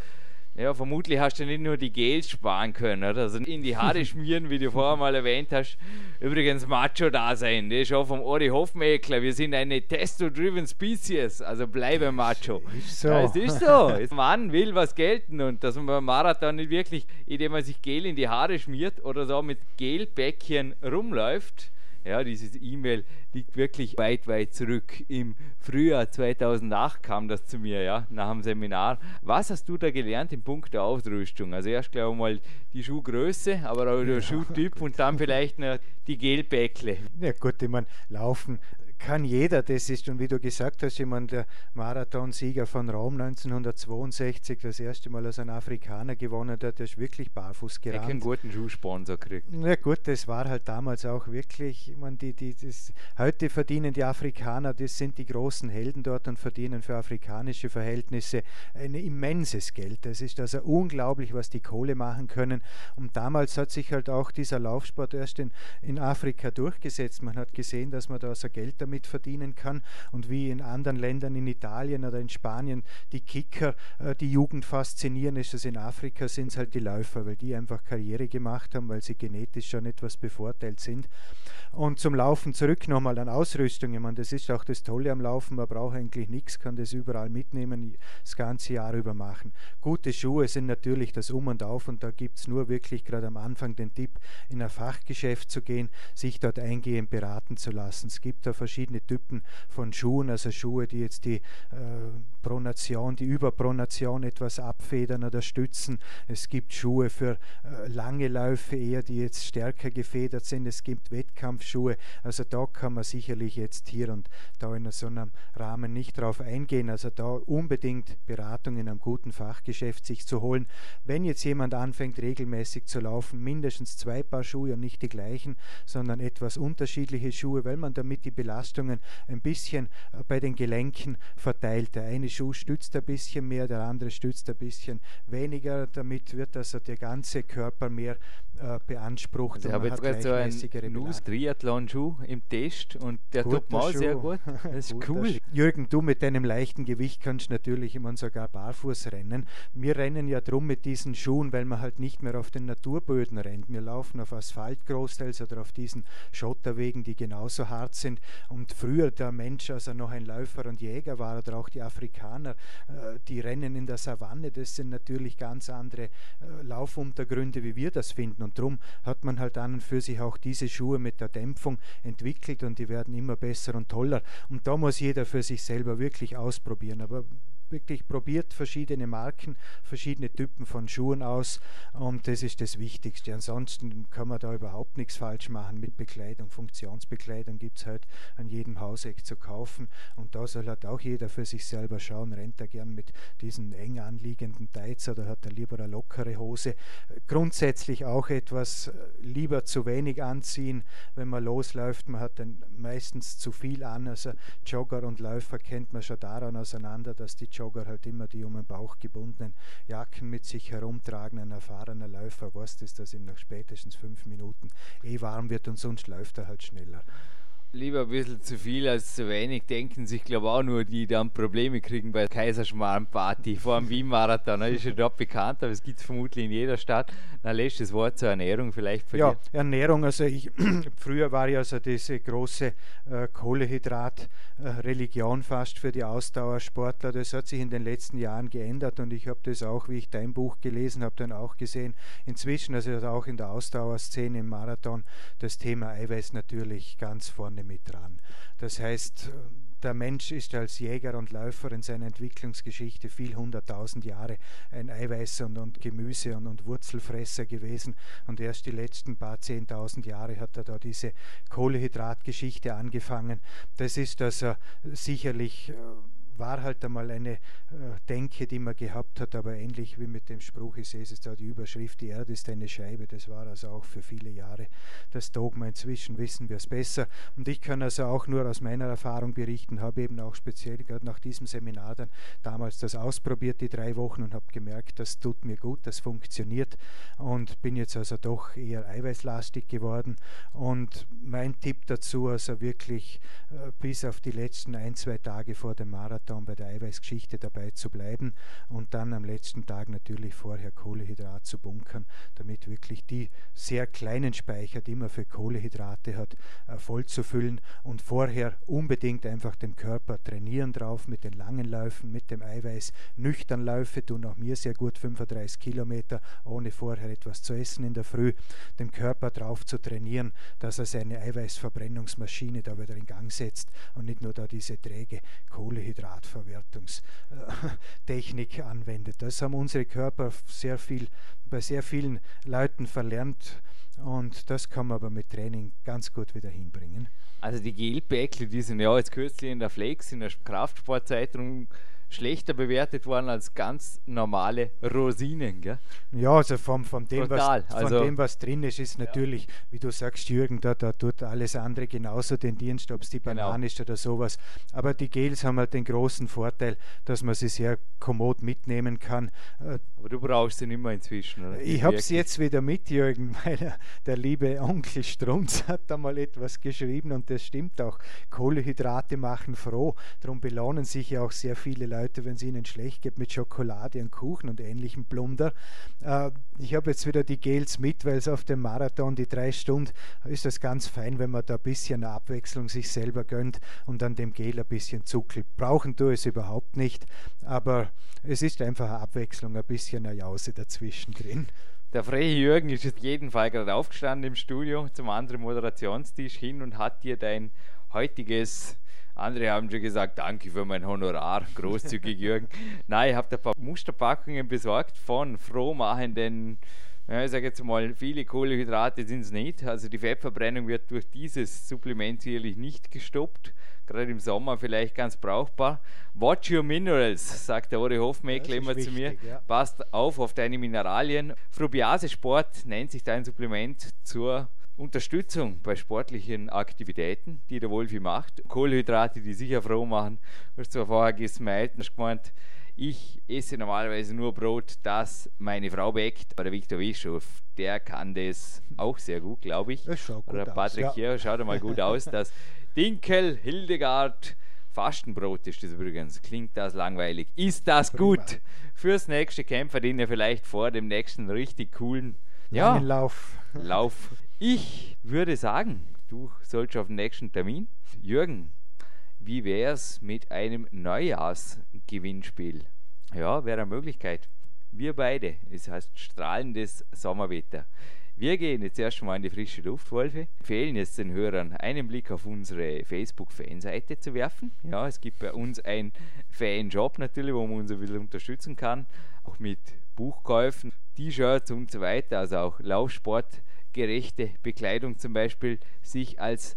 ja, vermutlich hast du nicht nur die Gels sparen können, oder? Also in die Haare schmieren, wie du vorher mal erwähnt hast. Übrigens Macho da sein, das ist auch vom Ori Hofmeckler. Wir sind eine Testo-driven Species, also bleibe Macho. Ist so. Ja, es ist so. Mann will was gelten und dass man beim Marathon nicht wirklich, indem man sich Gel in die Haare schmiert oder so mit Gelbäckchen rumläuft, ja, dieses E-Mail liegt wirklich weit, weit zurück. Im Frühjahr 2008 kam das zu mir, ja, nach dem Seminar. Was hast du da gelernt im Punkt der Ausrüstung? Also erst glaube ich mal die Schuhgröße, aber auch der ja. Schuhtyp und dann vielleicht noch die Gelbäckle. Ja gut, ich meine, Laufen kann jeder, das ist, und wie du gesagt hast, jemand der Marathonsieger von Rom 1962, das erste Mal als ein Afrikaner gewonnen hat, der ist wirklich barfuß gerannt. Er einen guten Schuhsponsor kriegt. Na gut, das war halt damals auch wirklich, ich meine, die, die, das, heute verdienen die Afrikaner, das sind die großen Helden dort und verdienen für afrikanische Verhältnisse ein immenses Geld. Das ist also unglaublich, was die Kohle machen können. Und damals hat sich halt auch dieser Laufsport erst in, in Afrika durchgesetzt. Man hat gesehen, dass man da so Geld damit verdienen kann und wie in anderen Ländern, in Italien oder in Spanien, die Kicker äh, die Jugend faszinieren, ist es in Afrika sind es halt die Läufer, weil die einfach Karriere gemacht haben, weil sie genetisch schon etwas bevorteilt sind. Und zum Laufen zurück nochmal an Ausrüstung. Ich meine, das ist auch das Tolle am Laufen. Man braucht eigentlich nichts, kann das überall mitnehmen, das ganze Jahr über machen. Gute Schuhe sind natürlich das Um und Auf und da gibt es nur wirklich gerade am Anfang den Tipp, in ein Fachgeschäft zu gehen, sich dort eingehend beraten zu lassen. Es gibt da verschiedene Typen von Schuhen, also Schuhe, die jetzt die äh, Pronation, die Überpronation etwas abfedern oder stützen. Es gibt Schuhe für äh, lange Läufe eher, die jetzt stärker gefedert sind. Es gibt Wettkampfschuhe. Also da kann man sicherlich jetzt hier und da in so einem Rahmen nicht drauf eingehen. Also da unbedingt Beratung in einem guten Fachgeschäft sich zu holen. Wenn jetzt jemand anfängt regelmäßig zu laufen, mindestens zwei Paar Schuhe und nicht die gleichen, sondern etwas unterschiedliche Schuhe, weil man damit die Belastungen ein bisschen äh, bei den Gelenken verteilt. Der eine Schuh stützt ein bisschen mehr, der andere stützt ein bisschen weniger. Damit wird also der ganze Körper mehr äh, beansprucht. Ich habe jetzt gerade so einen Nus Triathlon-Schuh im Test und der tut mal sehr gut. Das ist cool. Jürgen, du mit deinem leichten Gewicht kannst natürlich immer sogar barfuß rennen. Wir rennen ja drum mit diesen Schuhen, weil man halt nicht mehr auf den Naturböden rennt. Wir laufen auf Asphalt großteils oder auf diesen Schotterwegen, die genauso hart sind. Und früher der Mensch, als er noch ein Läufer und Jäger war, oder auch die Afrikaner, äh, die rennen in der Savanne. Das sind natürlich ganz andere äh, Laufuntergründe, wie wir das finden. Und darum hat man halt an und für sich auch diese Schuhe mit der Dämpfung entwickelt und die werden immer besser und toller. Und da muss jeder für sich selber wirklich ausprobieren. Aber wirklich probiert verschiedene Marken, verschiedene Typen von Schuhen aus und das ist das Wichtigste. Ansonsten kann man da überhaupt nichts falsch machen mit Bekleidung. Funktionsbekleidung gibt es halt an jedem Hauseck zu kaufen und da soll halt auch jeder für sich selber schauen, rennt er gern mit diesen eng anliegenden Tights oder hat er lieber eine lockere Hose. Grundsätzlich auch etwas äh, lieber zu wenig anziehen, wenn man losläuft. Man hat dann meistens zu viel an. Also Jogger und Läufer kennt man schon daran auseinander, dass die Jogger halt immer die um den Bauch gebundenen Jacken mit sich herumtragen. Ein erfahrener Läufer weiß das, dass ihm nach spätestens fünf Minuten eh warm wird und sonst läuft er halt schneller lieber ein bisschen zu viel als zu wenig, denken sich, glaube auch nur, die dann Probleme kriegen bei Kaiserschmarrn-Party vor dem Wien-Marathon. Das ist ja dort bekannt, aber es gibt es vermutlich in jeder Stadt. Lässt das Wort zur Ernährung vielleicht von Ja, dir. Ernährung, also ich, früher war ja also diese große äh, Kohlehydrat-Religion fast für die Ausdauersportler. Das hat sich in den letzten Jahren geändert und ich habe das auch, wie ich dein Buch gelesen habe, dann auch gesehen. Inzwischen, also auch in der Ausdauerszene im Marathon, das Thema Eiweiß natürlich ganz vorne vorne mit dran. Das heißt, der Mensch ist als Jäger und Läufer in seiner Entwicklungsgeschichte viel hunderttausend Jahre ein Eiweiß- und, und Gemüse- und, und, Wurzelfresser gewesen. Und erst die letzten paar zehntausend Jahre hat er da diese Kohlehydratgeschichte angefangen. Das ist also sicherlich. War halt einmal eine äh, Denke, die man gehabt hat, aber ähnlich wie mit dem Spruch, ich sehe es da die Überschrift, die Erde ist eine Scheibe, das war also auch für viele Jahre das Dogma. Inzwischen wissen wir es besser. Und ich kann also auch nur aus meiner Erfahrung berichten, habe eben auch speziell gerade nach diesem Seminar dann damals das ausprobiert, die drei Wochen und habe gemerkt, das tut mir gut, das funktioniert. Und bin jetzt also doch eher eiweißlastig geworden. Und mein Tipp dazu, also wirklich äh, bis auf die letzten ein, zwei Tage vor dem Marathon dann bei der Eiweißgeschichte dabei zu bleiben und dann am letzten Tag natürlich vorher Kohlehydrat zu bunkern, damit wirklich die sehr kleinen Speicher, die man für Kohlehydrate hat, äh, voll zu füllen und vorher unbedingt einfach den Körper trainieren drauf mit den langen Läufen, mit dem Eiweiß. Nüchtern Läufe tun auch mir sehr gut, 35 Kilometer, ohne vorher etwas zu essen in der Früh, den Körper drauf zu trainieren, dass er seine Eiweißverbrennungsmaschine da wieder in Gang setzt und nicht nur da diese träge Kohlehydrate Kohlenhydratverwertungstechnik anwendet. Das haben unsere Körper sehr viel, bei sehr vielen Leuten verlernt und das kann man aber mit Training ganz gut wieder hinbringen. Also die Gelpäckle, die sind ja jetzt kürzlich in der Flex, in der Kraftsportzeitung schlechter bewertet worden als ganz normale Rosinen. Gell? Ja, also vom, von, dem, was, von also, dem, was drin ist, ist natürlich, ja. wie du sagst, Jürgen, da, da tut alles andere genauso den Dienst, ob es die genau. Banane genau. ist oder sowas. Aber die Gels haben halt den großen Vorteil, dass man sie sehr kommod mitnehmen kann. Äh, Aber du brauchst sie nicht mehr inzwischen, oder? Ich habe sie jetzt wieder mit, Jürgen, weil der liebe Onkel Strunz hat da mal etwas geschrieben und das stimmt auch. Kohlehydrate machen froh, darum belohnen sich ja auch sehr viele Leute Leute, wenn es ihnen schlecht geht, mit Schokolade und Kuchen und ähnlichem Plunder. Äh, ich habe jetzt wieder die Gels mit, weil es auf dem Marathon, die drei Stunden, ist das ganz fein, wenn man da ein bisschen Abwechslung sich selber gönnt und an dem Gel ein bisschen zuckelt. Brauchen tue es überhaupt nicht, aber es ist einfach eine Abwechslung, ein bisschen eine Jause dazwischen drin. Der freie Jürgen ist auf jeden Fall gerade aufgestanden im Studio zum anderen Moderationstisch hin und hat dir dein heutiges andere haben schon gesagt, danke für mein Honorar, großzügig Jürgen. Nein, ich habe ein paar Musterpackungen besorgt von frohmachenden, ja, ich sage jetzt mal, viele Kohlenhydrate sind es nicht. Also die Fettverbrennung wird durch dieses Supplement sicherlich nicht gestoppt. Gerade im Sommer vielleicht ganz brauchbar. Watch your minerals, sagt der Ori Hofmeckler immer wichtig, zu mir. Ja. Passt auf auf deine Mineralien. Frubiase Sport nennt sich dein Supplement zur Unterstützung bei sportlichen Aktivitäten, die der Wolfi macht. Kohlenhydrate, die sicher froh machen. Du hast zwar vorher gesmiled und hast gemeint, ich esse normalerweise nur Brot, das meine Frau bäckt. Aber der Viktor Wischow, der kann das auch sehr gut, glaube ich. Das schaut gut Oder Patrick aus, ja. hier, schaut mal gut aus. Das Dinkel Hildegard Fastenbrot ist das übrigens. Klingt das langweilig? Ist das Prima. gut fürs nächste Kämpfer, den ihr vielleicht vor dem nächsten richtig coolen ja, Lauf. Lauf ich würde sagen, du sollst auf den nächsten Termin. Jürgen, wie wäre es mit einem Neujahrsgewinnspiel? Ja, wäre eine Möglichkeit. Wir beide, es heißt strahlendes Sommerwetter. Wir gehen jetzt erstmal in die frische Luft, Wolfe. Empfehlen jetzt den Hörern einen Blick auf unsere Facebook-Fanseite zu werfen. Ja, es gibt bei uns einen Fanjob natürlich, wo man uns ein bisschen unterstützen kann. Auch mit Buchkäufen, T-Shirts und so weiter. Also auch Laufsport gerechte Bekleidung zum Beispiel sich als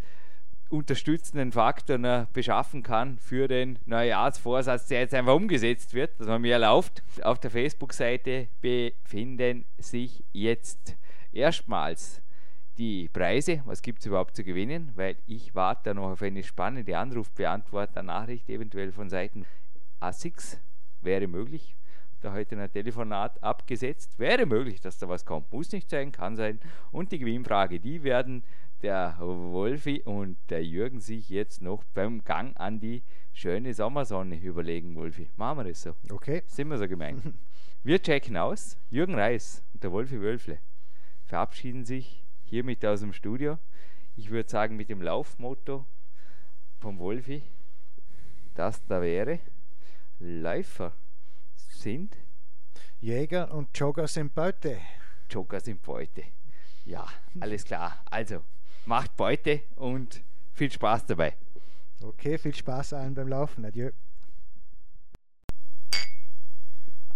unterstützenden Faktor noch beschaffen kann für den Neujahrsvorsatz, der jetzt einfach umgesetzt wird, dass man mehr lauft. Auf der Facebook-Seite befinden sich jetzt erstmals die Preise, was gibt es überhaupt zu gewinnen, weil ich warte noch auf eine spannende Anrufbeantworter-Nachricht, eventuell von Seiten ASICS, wäre möglich da heute ein Telefonat abgesetzt. Wäre möglich, dass da was kommt. Muss nicht sein, kann sein. Und die Gewinnfrage, die werden der Wolfi und der Jürgen sich jetzt noch beim Gang an die schöne Sommersonne überlegen, Wolfi. Machen wir das so. Okay. Sind wir so gemeint. Wir checken aus. Jürgen Reis und der Wolfi Wölfle verabschieden sich hiermit aus dem Studio. Ich würde sagen, mit dem Laufmotto vom Wolfi, das da wäre Läufer sind? Jäger und Jogger sind Beute. Jogger sind Beute. Ja, alles klar. Also, macht Beute und viel Spaß dabei. Okay, viel Spaß allen beim Laufen. Adieu.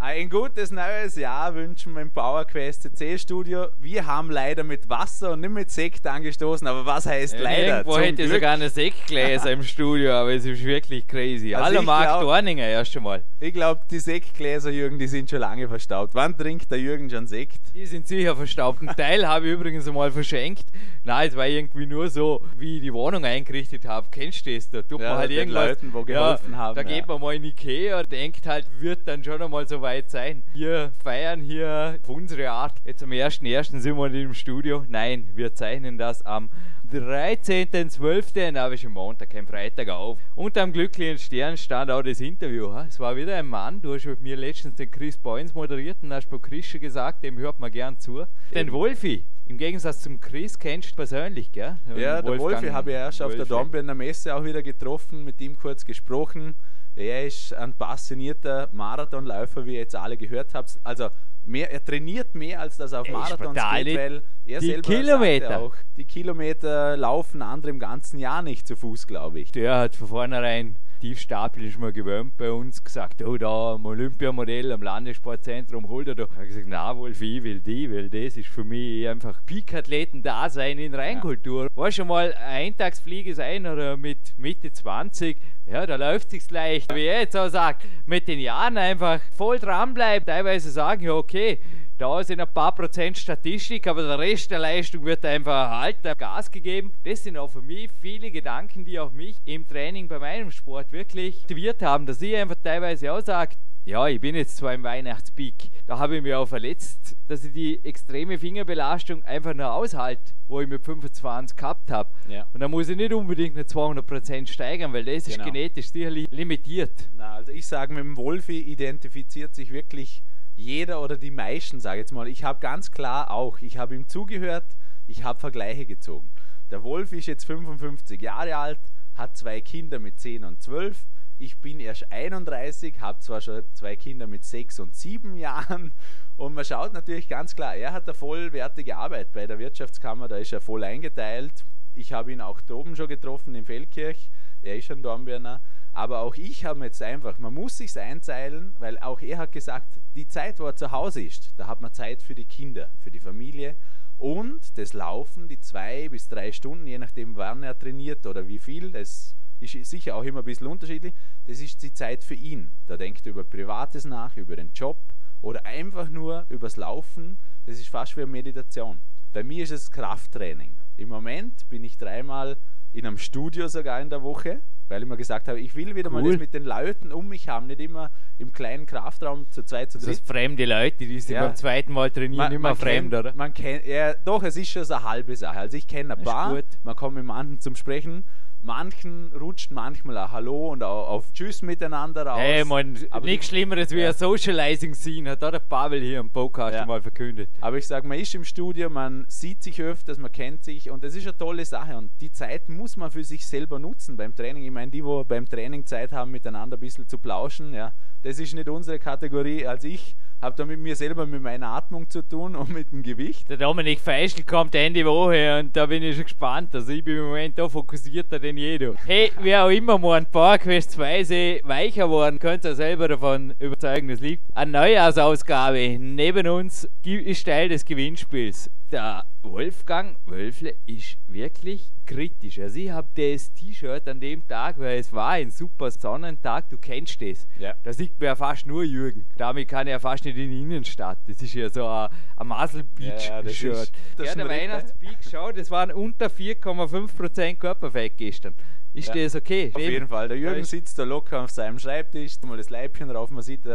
Ein gutes neues Jahr wünschen wir im PowerQuest CC Studio. Wir haben leider mit Wasser und nicht mit Sekt angestoßen, aber was heißt leider? Irgendwo hätte ich sogar eine Sektgläser im Studio, aber es ist wirklich crazy. Also Hallo Marc glaub, Dorninger erst einmal. Ich glaube, die Sektgläser, Jürgen, die sind schon lange verstaubt. Wann trinkt der Jürgen schon Sekt? Die sind sicher verstaubt. Ein Teil habe ich übrigens einmal verschenkt. Nein, es war irgendwie nur so, wie ich die Wohnung eingerichtet habe. Kennst du das? Da tut ja, man halt irgendwas. Leuten, wo geholfen ja, haben. Da ja. geht man mal in Ikea und denkt halt, wird dann schon einmal so weit sein. Wir feiern hier auf unsere Art. Jetzt am 1.1. sind wir im Studio. Nein, wir zeichnen das am 13.12. Da habe ich am Montag, kein Freitag auf. Unter dem glücklichen Stern stand auch das Interview. Es war wieder ein Mann. Du hast mit mir letztens den Chris Boyens moderiert und hast bei Chris schon gesagt, dem hört man gern zu. Den Wolfi. Im Gegensatz zum Chris kennst du persönlich, gell? Ja, der Wolfi habe ich erst auf der Dornbirner Messe auch wieder getroffen, mit ihm kurz gesprochen. Er ist ein passionierter Marathonläufer, wie ihr jetzt alle gehört habt. Also mehr, er trainiert mehr, als das auf Marathons geht, weil er die selber Kilometer. auch, die Kilometer laufen andere im ganzen Jahr nicht zu Fuß, glaube ich. Der hat von vornherein Tiefstapel ist mal gewöhnt bei uns, gesagt, oh, da am Olympiamodell am Landessportzentrum, hol dir da. Ich habe gesagt, na, Wolf, ich will die, weil das ist für mich einfach Peak-Athleten-Dasein in Reinkultur. Ja. War schon mal ein Eintagsfliege sein oder mit Mitte 20, ja, da läuft sich's leicht. Wie er jetzt auch sagt, mit den Jahren einfach voll dranbleiben, teilweise sagen, ja, okay, da sind ein paar Prozent Statistik, aber der Rest der Leistung wird einfach erhalten, Gas gegeben. Das sind auch für mich viele Gedanken, die auch mich im Training bei meinem Sport wirklich motiviert haben, dass ich einfach teilweise auch sage, ja, ich bin jetzt zwar im Weihnachtspeak, da habe ich mich auch verletzt, dass ich die extreme Fingerbelastung einfach nur aushalte, wo ich mit 25 gehabt habe. Ja. Und da muss ich nicht unbedingt eine 200% steigern, weil das genau. ist genetisch sicherlich limitiert. Na, also ich sage, mit dem Wolfi identifiziert sich wirklich jeder oder die meisten, sage ich jetzt mal, ich habe ganz klar auch, ich habe ihm zugehört, ich habe Vergleiche gezogen. Der Wolf ist jetzt 55 Jahre alt, hat zwei Kinder mit 10 und 12. Ich bin erst 31, habe zwar schon zwei Kinder mit 6 und 7 Jahren und man schaut natürlich ganz klar, er hat eine vollwertige Arbeit bei der Wirtschaftskammer, da ist er voll eingeteilt. Ich habe ihn auch droben schon getroffen in Feldkirch, er ist ein Dornbirner. Aber auch ich habe jetzt einfach, man muss sich einzeilen, weil auch er hat gesagt, die Zeit, wo er zu Hause ist, da hat man Zeit für die Kinder, für die Familie und das Laufen, die zwei bis drei Stunden, je nachdem wann er trainiert oder wie viel, das ist sicher auch immer ein bisschen unterschiedlich, das ist die Zeit für ihn. Da denkt er über Privates nach, über den Job oder einfach nur übers Laufen, das ist fast wie eine Meditation. Bei mir ist es Krafttraining. Im Moment bin ich dreimal in einem Studio sogar in der Woche, weil ich mir gesagt habe, ich will wieder cool. mal das mit den Leuten um mich haben, nicht immer im kleinen Kraftraum zu zweit, zu dritt. Das heißt, fremde Leute, die sich ja. beim zweiten Mal trainieren, man, immer man fremd, kennt, oder? Man kennt, ja, doch, es ist schon so eine halbe Sache. Also ich kenne ein paar, man kommt mit manchen zum Sprechen, manchen rutscht manchmal ein Hallo und auch auf Tschüss miteinander aus. Hey, man, aber nichts Schlimmeres wie ja. ein Socializing-Scene, hat auch der Pavel hier im Podcast ja. mal verkündet. Aber ich sage, man ist im Studio, man sieht sich öfters, man kennt sich und das ist eine tolle Sache und die Zeit muss man für sich selber nutzen beim Training. Ich meine, die, wo beim Training Zeit haben, miteinander ein bisschen zu plauschen, ja, das ist nicht unsere Kategorie. Als ich habe da mit mir selber mit meiner Atmung zu tun und mit dem Gewicht. Der Dominik Feischl kommt Ende Woche und da bin ich schon gespannt. Also ich bin im Moment da fokussierter denn jeder. Hey, wer auch immer mal ein paar questweise weicher worden, könnt ihr selber davon überzeugen, das liegt. Eine Neujahrsausgabe neben uns ist Teil des Gewinnspiels. Der Wolfgang Wölfle ist wirklich kritisch. Also ich habe das T-Shirt an dem Tag, weil es war ein super Sonnentag, du kennst das. Ja. Da sieht man ja fast nur Jürgen. Damit kann er fast nicht in die Innenstadt. Das ist ja so ein, ein Muscle Beach ja, Shirt. Ja, der Weihnachtspeak, schau, das waren unter 4,5% Körperfett gestern. Ist ja, das okay? Auf jeden Fall. Der Jürgen sitzt da locker auf seinem Schreibtisch, mal das Leibchen drauf, man sieht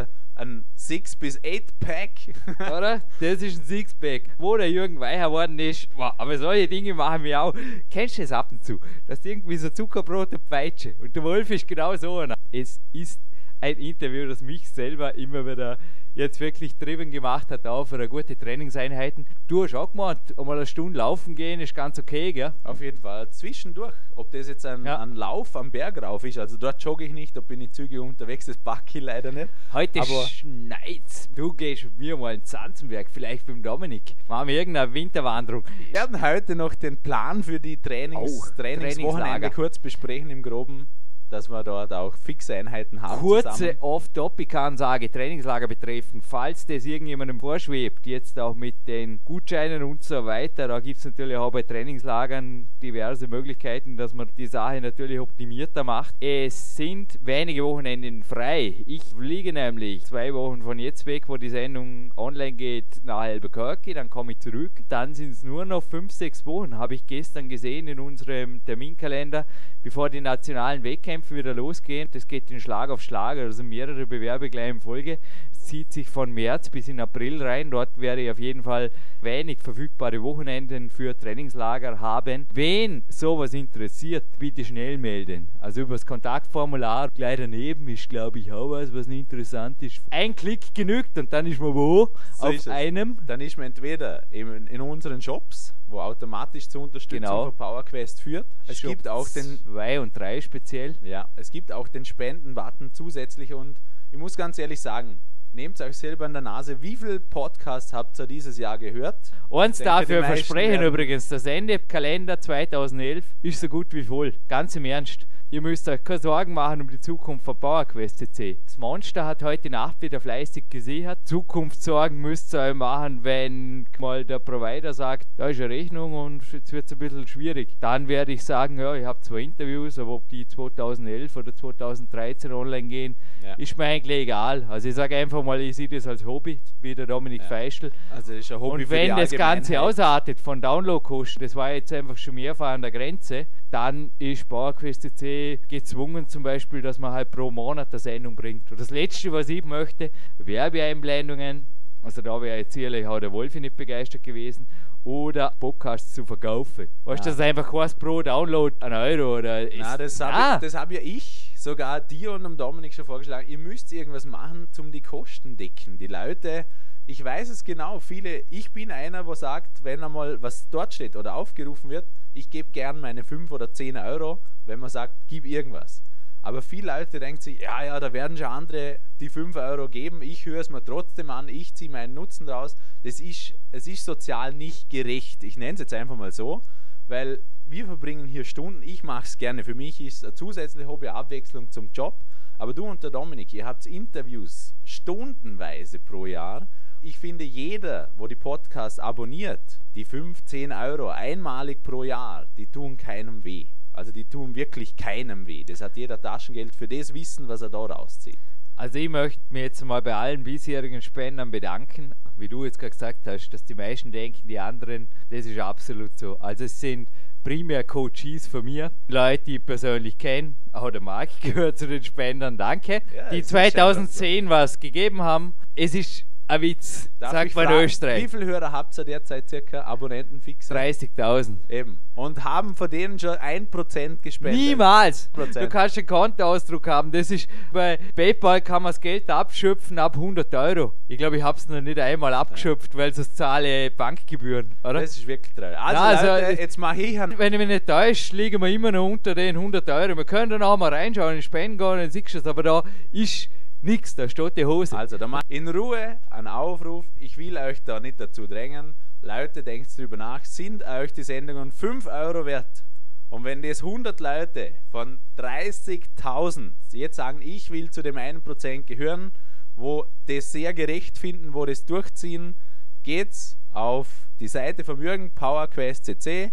ein 6 bis 8 Pack. Oder? Das ist ein Sixpack. Wo der Jürgen weicher geworden ist. Wow, aber solche Dinge machen wir auch. Kennst du das ab und zu? Das ist irgendwie so Zuckerbrot und Peitsche. Und der Wolf ist genau so einer. Es ist ein Interview, das mich selber immer wieder jetzt wirklich driven gemacht hat, auch für gute Trainingseinheiten. Du hast auch gemeint, einmal eine Stunde laufen gehen ist ganz okay, gell? Auf jeden Fall. Zwischendurch, ob das jetzt ein, ja. ein Lauf am Berg rauf ist, also dort jogge ich nicht, da bin ich zügig unterwegs, das packe ich leider nicht. Heute schneit's. Du gehst mit mir mal in Zanzenberg, vielleicht beim Dominik. Machen wir irgendeine Winterwanderung. Wir werden heute noch den Plan für die Trainings, oh, Trainingswochenende kurz besprechen im Groben dass wir dort auch fixe Einheiten haben. Kurze Off-Topic-Ansage, Trainingslager betreffen, falls das irgendjemandem vorschwebt, jetzt auch mit den Gutscheinen und so weiter, da gibt es natürlich auch bei Trainingslagern diverse Möglichkeiten, dass man die Sache natürlich optimierter macht. Es sind wenige Wochenenden frei. Ich fliege nämlich zwei Wochen von jetzt weg, wo die Sendung online geht, nach Albuquerque, dann komme ich zurück. Dann sind es nur noch fünf, sechs Wochen, habe ich gestern gesehen in unserem Terminkalender, bevor die nationalen Wettkämpfe Wettkämpfe wieder losgehen. Das geht in Schlag auf Schlag, also mehrere Bewerbe gleich in Folge. Zieht sich von März bis in April rein. Dort werde ich auf jeden Fall wenig verfügbare Wochenenden für Trainingslager haben. Wen sowas interessiert, bitte schnell melden. Also über das Kontaktformular gleich daneben ist, glaube ich, auch was, was nicht interessant ist. Ein Klick genügt und dann ist man wo? So auf einem. Dann ist man entweder in, in unseren Shops wo automatisch zur Unterstützung genau. von PowerQuest führt. Es Shop gibt auch den 2 und 3 speziell. Ja, es gibt auch den Spenden-Button zusätzlich und ich muss ganz ehrlich sagen, nehmt euch selber in der Nase, wie viele Podcasts habt ihr dieses Jahr gehört? Uns dafür versprechen übrigens, das Ende Kalender 2011 ist so gut wie voll. Ganz im Ernst. Ihr müsst euch keine Sorgen machen um die Zukunft von PowerQuest CC. Das Monster hat heute Nacht wieder fleißig gesehen. Zukunftssorgen müsst ihr euch machen, wenn mal der Provider sagt, da ist eine Rechnung und jetzt wird es ein bisschen schwierig. Dann werde ich sagen, ja, ich habe zwei Interviews, aber ob die 2011 oder 2013 online gehen, Ja. ist mir eigentlich egal. Also ich sage einfach mal, ich sehe das als Hobby, wie der Dominik Ja. Feischl. Also ist ein Hobby Und wenn das Ganze ausartet von Downloadkosten, das war jetzt einfach schon mehrfach an der Grenze, dann ist PowerQuest CC gezwungen zum Beispiel, dass man halt pro Monat eine Sendung bringt. Und das Letzte, was ich möchte, Werbeeinblendungen, also da wäre jetzt sicherlich auch der Wolfi nicht begeistert gewesen, oder Podcasts zu verkaufen. Weißt du, Ah. das einfach kostet pro Download ein Euro oder... Na, das habe Ah, das hab ja ich, sogar dir und dem Dominik schon vorgeschlagen. Ihr müsst irgendwas machen, zum die Kosten decken. Die Leute, ich weiß es genau, viele, ich bin einer, wo sagt, wenn einmal was dort steht oder aufgerufen wird, ich gebe gern meine 5 oder 10 Euro, wenn man sagt, gib irgendwas. Aber viele Leute denken sich, ja, ja, da werden schon andere die 5 Euro geben, ich höre es mir trotzdem an, ich ziehe meinen Nutzen daraus. Das ist, es ist sozial nicht gerecht. Ich nenne es jetzt einfach mal so, weil wir verbringen hier Stunden. Ich mache es gerne. Für mich ist es eine zusätzliche Hobby, Abwechslung zum Job. Aber du und der Dominik, ihr habt Interviews stundenweise pro Jahr. Ich finde, jeder, wo die Podcasts abonniert, die 15 Euro einmalig pro Jahr, die tun keinem weh. Also die tun wirklich keinem weh. Das hat jeder Taschengeld für das Wissen, was er da rauszieht. Also ich möchte mich jetzt mal bei allen bisherigen Spendern bedanken. Wie du jetzt gerade gesagt hast, dass die meisten denken, die anderen, das ist absolut so. Also es sind primär Coaches von mir, Leute, die ich persönlich kenne. Auch der Marc gehört zu den Spendern, danke. Ja, die es ist einfach 2010 was gegeben haben. Es ist ein Witz, Darf man in fragen, Wie Österreich. viele Hörer habt ihr derzeit circa? Abonnenten fix? 30.000. Eben. Und haben von denen schon 1% gespendet. Niemals! Prozent. Du kannst einen Kontoausdruck haben. Das ist bei PayPal kann man das Geld abschöpfen ab 100 Euro. Ich glaube, ich habe es noch nicht einmal abgeschöpft, weil es zahle Bankgebühren, oder? Das ist wirklich traurig. Also, Ja, also, Leute, jetzt mache ich einen Wenn ich mich nicht täusche, liegen wir immer noch unter den 100 Euro. Wir können dann auch mal reinschauen, in Spenden gehen, dann siehst du es. Aber da ist nichts, da steht die Hose. Also, da mach in Ruhe einen Aufruf. Ich will euch da nicht dazu drängen. Leute, denkt drüber nach. Sind euch die Sendungen 5 Euro wert? Und wenn das 100 Leute von 30.000 jetzt sagen, ich will zu dem 1% gehören, wo das sehr gerecht finden, wo das durchziehen, geht's auf die Seite von Jürgen PowerQuest CC.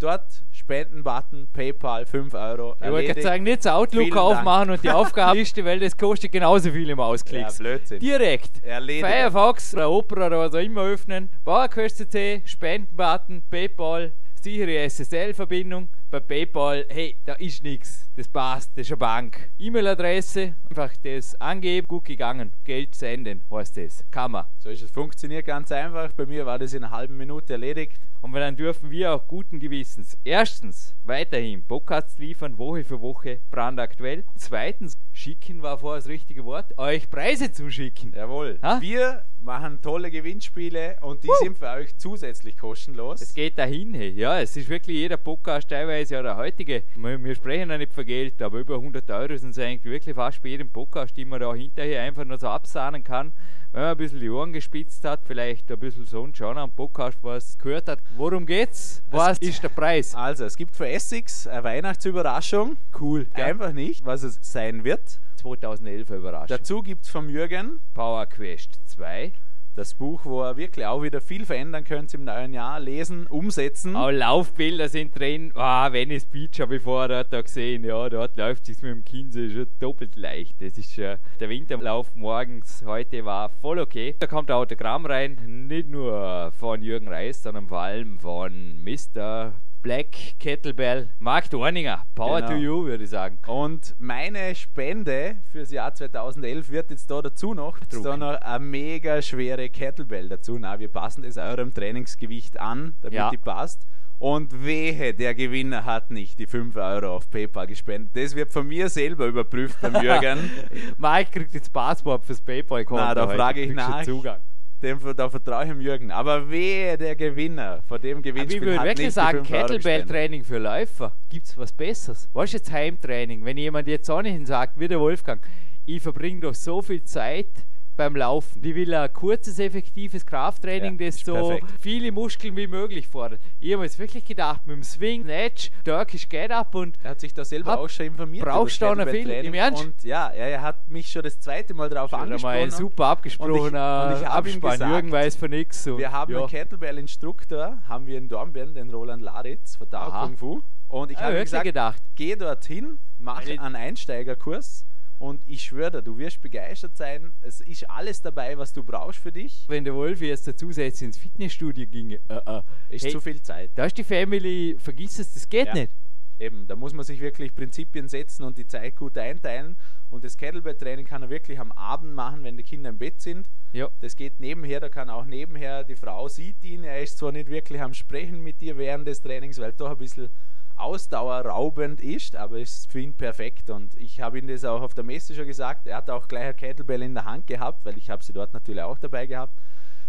Dort Spenden-Button, PayPal 5 Euro. ich wollte gerade sagen, nicht das Outlook Vielen Dank. aufmachen und die Aufgabenliste, weil das kostet genauso viel im Ausklicks. Ja, Blödsinn. Direkt. Erledigt. Firefox oder Opera oder was auch immer öffnen. CC, Spendenbutton, PayPal, sichere SSL-Verbindung. Bei PayPal, hey, da ist nichts. Das passt, das ist eine Bank. E-Mail-Adresse, einfach das angeben, gut gegangen. Geld senden, heißt das. Kann man. So ist es. Funktioniert ganz einfach. Bei mir war das in einer halben Minute erledigt. Und dann dürfen wir auch guten Gewissens erstens weiterhin Podcasts liefern, Woche für Woche, brandaktuell. Zweitens, schicken war vorher das richtige Wort, euch Preise zuschicken. Jawohl. Ha? Wir machen tolle Gewinnspiele und die sind für euch zusätzlich kostenlos. Es geht dahin, hey. ja, es ist wirklich jeder Podcast teilweise, ja der heutige, wir, wir sprechen ja nicht von Geld, aber über 100 Euro sind es eigentlich wirklich fast bei jedem Podcast, die man da hinterher einfach nur so absahnen kann, wenn man ein bisschen die Ohren gespitzt hat, vielleicht ein bisschen so und schon am Podcast was gehört hat. Worum geht's? Was ist der Preis? Also, es gibt für Essex eine Weihnachtsüberraschung. Cool. Ja. Einfach nicht, was es sein wird. 2011 überrascht. Dazu gibt es vom Jürgen Power Quest 2. das Buch, wo er wirklich auch wieder viel verändern könnt im neuen Jahr. Lesen, umsetzen. Auch Laufbilder sind drin. Ah, Venice Beach habe ich vorher da gesehen. Ja, dort läuft es mit dem Chiemsee schon doppelt leicht. Das ist äh, der Winterlauf morgens heute war voll okay. Da kommt ein Autogramm rein, nicht nur von Jürgen Reis, sondern vor allem von Mr. Black Kettlebell Mark Dorninger. Power Genau. to you, würde ich sagen. Und meine Spende fürs Jahr 2011 wird jetzt da dazu noch, da noch eine mega schwere Kettlebell dazu. Na, wir passen das eurem Trainingsgewicht an, damit Ja. die passt. Und wehe, der Gewinner hat nicht die 5 Euro auf PayPal gespendet. Das wird von mir selber überprüft beim Jürgen. Mike kriegt jetzt Passwort fürs PayPal-Konto. Na, da frage ich nach. Zugang. Dem, da vertraue ich dem Jürgen. Aber wehe, der Gewinner von dem Aber ich Gewinnspiel würde wirklich sagen, die 5 Euro gespendet. Kettlebell-Training für Läufer. Gibt es was Besseres? Was ist jetzt Heimtraining? Wenn jemand jetzt auch nicht sagt, wie der Wolfgang, ich verbringe doch so viel Zeit beim Laufen. Die will ein kurzes, effektives Krafttraining, Ja, das so perfekt. viele Muskeln wie möglich fordert. Ich habe mir jetzt wirklich gedacht, mit dem Swing, Snatch, Turkish Get Up und Er hat sich da selber auch schon informiert. brauchst du noch viel? Im Ernst? Und ja, er, hat mich schon das zweite Mal darauf schon angesprochen. ein super abgesprochener und ich- und ich hab ihm gesagt, Jürgen weiß von nichts. Wir haben ja. einen Kettlebell-Instruktor, haben wir in Dornbirn, den Roland Laritz von Aha. Kung Fu. Und ich Ah, habe gesagt, gedacht. geh dorthin, mach einen Einsteigerkurs und ich schwöre dir, du wirst begeistert sein. Es ist alles dabei, was du brauchst für dich. Wenn der Wolf jetzt dazu ins Fitnessstudio ginge, äh, äh, Ist hey, zu viel Zeit. da ist die Family, vergiss es, das geht Ja. nicht. Eben, da muss man sich wirklich Prinzipien setzen und die Zeit gut einteilen. Und das Kettlebell-Training kann er wirklich am Abend machen, wenn die Kinder im Bett sind. Ja. Das geht nebenher, da kann auch nebenher, die Frau sieht ihn, er ist zwar nicht wirklich am Sprechen mit dir während des Trainings, weil doch ein bisschen ausdauerraubend ist, aber ist für ihn perfekt. Und ich habe ihm das auch auf der Messe schon gesagt. Er hat auch gleich ein Kettlebell in der Hand gehabt, weil ich habe sie dort natürlich auch dabei gehabt.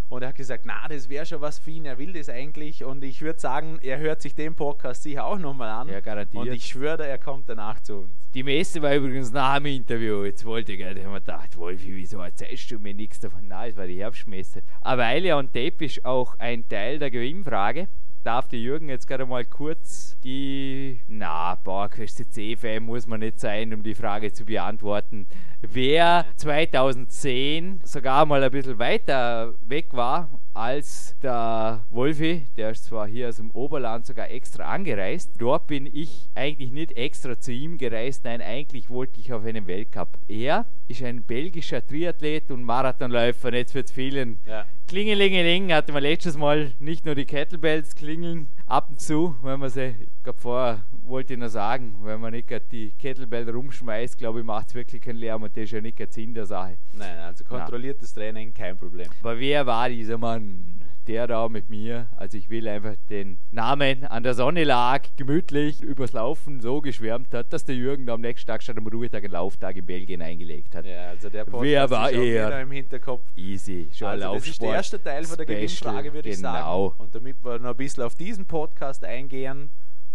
Und er hat gesagt, na, das wäre schon was für ihn, er will das eigentlich. Und ich würde sagen, er hört sich den Podcast sicher auch nochmal an. Ja, garantiert. Und ich schwöre, er kommt danach zu uns. Die Messe war übrigens nach dem Interview. Jetzt wollte ich, da haben wir gedacht, Wolfi, wieso erzählst du mir nichts davon? Nein, es war die Herbstmesse. Aber Eile und Tape ist auch ein Teil der Gewinnfrage. Darf der Jürgen jetzt gerade mal kurz die, na, PowerQuest C-Fan muss man nicht sein, um die Frage zu beantworten. Wer 2010 sogar mal ein bisschen weiter weg war als der Wolfi, der ist zwar hier aus dem Oberland sogar extra angereist. Dort bin ich eigentlich nicht extra zu ihm gereist, nein, eigentlich wollte ich auf einen Weltcup. Er ist ein belgischer Triathlet und Marathonläufer, jetzt wird vielen Ja. Klingelingeling hatte man letztes Mal nicht nur die Kettlebells klingeln, ab und zu, wenn man sie, ich glaube vorher wollte ich noch sagen, wenn man nicht die Kettlebell rumschmeißt, glaube ich, macht es wirklich keinen Lärm und das ist ja nicht der Sinn der Sache. Nein, also kontrolliertes Training, kein Problem. Aber wer war dieser Mann? Der da mit mir. Also ich will einfach den Namen an der Sonne lag, gemütlich übers Laufen so geschwärmt hat, dass der Jürgen da am nächsten Tag statt am Ruhetag einen Lauftag in Belgien eingelegt hat. Ja, also der Podcast Wer war ist er? im Hinterkopf. Easy, schon Also das ist der Laufsport erste Teil von der Special, Gewinnfrage, würde ich genau. sagen. Und damit wir noch ein bisschen auf diesen Podcast eingehen,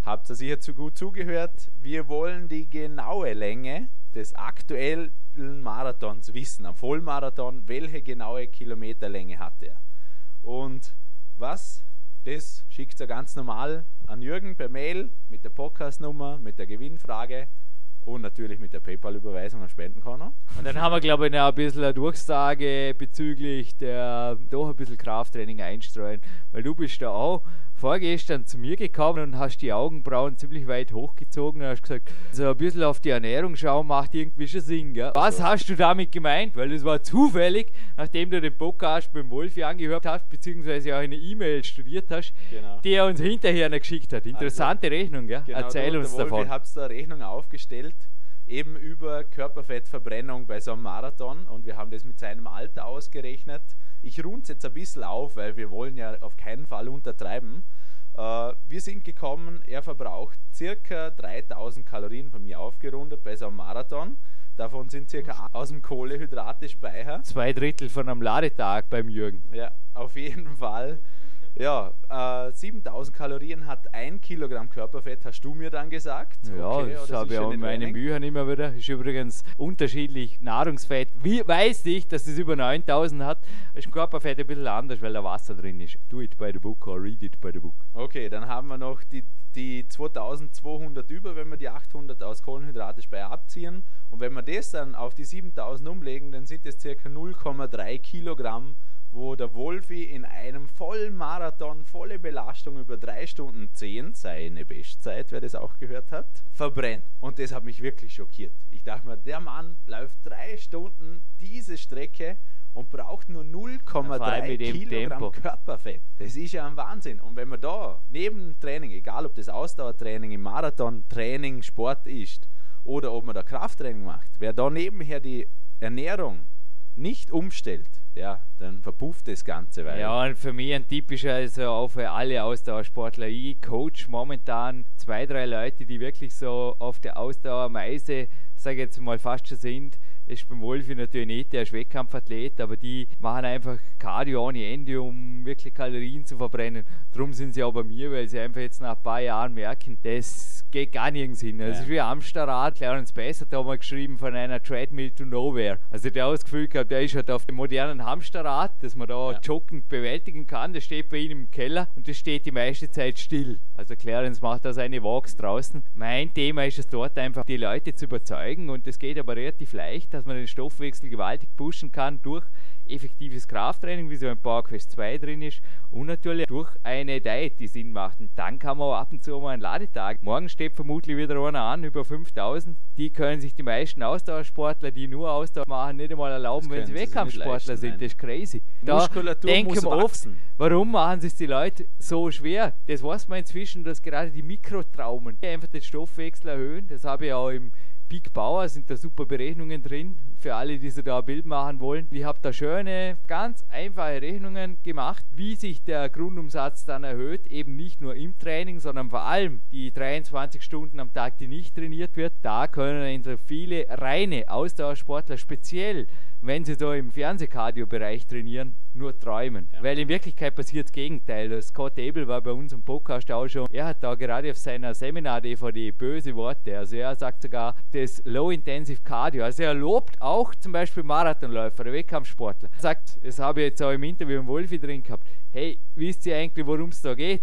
habt ihr sicher zu gut zugehört. Wir wollen die genaue Länge des aktuellen Marathons wissen, am Vollmarathon, welche genaue Kilometerlänge hat er. Und was, das schickt ihr ganz normal an Jürgen per Mail mit der Podcastnummer, mit der Gewinnfrage und natürlich mit der PayPal-Überweisung an Spendenkonto. Und dann haben wir, glaube ich, noch ein bisschen eine Durchsage bezüglich der doch ein bisschen Krafttraining einstreuen, weil du bist da auch vorgestern zu mir gekommen und hast die Augenbrauen ziemlich weit hochgezogen und hast gesagt, so ein bisschen auf die Ernährung schauen macht irgendwie schon Sinn. Gell? Was So. hast du damit gemeint? Weil das war zufällig, nachdem du den Podcast beim Wolfi angehört hast, beziehungsweise auch eine E-Mail studiert hast, Genau. die er uns hinterher noch geschickt hat. Interessante Rechnung, gell? Genau, Erzähl uns der Wolfi, davon. Ihr habt da eine Rechnung aufgestellt, eben über Körperfettverbrennung bei so einem Marathon und wir haben das mit seinem Alter ausgerechnet. Ich runde es jetzt ein bisschen auf, weil wir wollen ja auf keinen Fall untertreiben. Äh, wir sind gekommen, er verbraucht circa 3000 Kalorien von mir aufgerundet bei so einem Marathon. Davon sind circa aus dem Kohlehydratespeicher. Zwei Drittel von einem Ladetag beim Jürgen. Ja, auf jeden Fall. Ja, äh, 7000 Kalorien hat ein Kilogramm Körperfett, hast du mir dann gesagt. Ja, Okay, das habe ich auch in meinen. Büchern immer wieder. Ist übrigens unterschiedlich Nahrungsfett. Wie weiß ich, dass es über 9000 hat? Ist ein Körperfett ein bisschen anders, weil da Wasser drin ist. Do it by the book or read it by the book. Okay, dann haben wir noch die, die 2200 über, wenn wir die 800 aus Kohlenhydratespeicher abziehen. Und wenn wir das dann auf die 7000 umlegen, dann sind es circa 0,3 Kilogramm, wo der Wolfi in einem vollen Marathon, volle Belastung über 3 Stunden 10, seine Bestzeit, wer das auch gehört hat, verbrennt. Und das hat mich wirklich schockiert. Ich dachte mir, der Mann läuft 3 Stunden diese Strecke und braucht nur vor allem 0,3 mit dem Kilogramm Tempo. Körperfett. Das ist ja ein Wahnsinn. Und wenn man da neben dem Training, egal ob das Ausdauertraining im Marathon, Training, Sport ist oder ob man da Krafttraining macht, wer da nebenher die Ernährung nicht umstellt, ja, dann verpufft das Ganze. Weil Ja, und für mich ein typischer, also auch für alle Ausdauersportler. Ich coach momentan zwei, drei Leute, die wirklich so auf der Ausdauermeise, sage ich jetzt mal fast schon sind. Ist beim Wolfi natürlich nicht, der ist Wettkampfathlet, aber die machen einfach Cardio ohne Ende, um wirklich Kalorien zu verbrennen. Darum sind sie auch bei mir, weil sie einfach jetzt nach ein paar Jahren merken, das geht gar nirgends hin. Das ja. ist wie Amsterrad. Clarence Bass hat da mal geschrieben von einer Treadmill to Nowhere. Also der hat das Gefühl gehabt, der ist halt auf dem modernen Hamsterrad, das man da ja. joggend bewältigen kann. Das steht bei ihm im Keller und das steht die meiste Zeit still. Also Clarence macht da seine Walks draußen. Mein Thema ist es dort einfach, die Leute zu überzeugen und das geht aber relativ leicht, dass man den Stoffwechsel gewaltig pushen kann durch effektives Krafttraining, wie so ein PowerQuest 2 drin ist und natürlich durch eine Diet, die Sinn macht. Und dann kann man auch ab und zu mal einen Ladetag. Morgen steht vermutlich wieder einer an, über 5000. Die können sich die meisten Ausdauersportler, die nur Ausdauer machen, nicht einmal erlauben, wenn sie Wettkampfsportler sind. Nein. Das ist crazy. Da Muskulatur denken muss wir oft, warum machen es die Leute so schwer? Das weiß man inzwischen, dass gerade die Mikrotraumen einfach den Stoffwechsel erhöhen. Das habe ich auch im Big Bauer sind da super Berechnungen drin für alle, die sich da ein Bild machen wollen. Ich habe da schöne, ganz einfache Rechnungen gemacht, wie sich der Grundumsatz dann erhöht, eben nicht nur im Training, sondern vor allem die 23 Stunden am Tag, die nicht trainiert wird. Da können viele reine Ausdauersportler speziell wenn sie da im Fernsehkardio-Bereich trainieren, nur träumen. Ja. Weil in Wirklichkeit passiert das Gegenteil. Scott Abel war bei uns im Podcast auch schon. Er hat da gerade auf seiner Seminar-DVD böse Worte. Also er sagt sogar das Low-Intensive Cardio. Also er lobt auch zum Beispiel Marathonläufer, Wettkampfsportler. Er sagt, das habe ich jetzt auch im Interview im Wolfi drin gehabt. Hey, wisst ihr eigentlich, worum es da geht?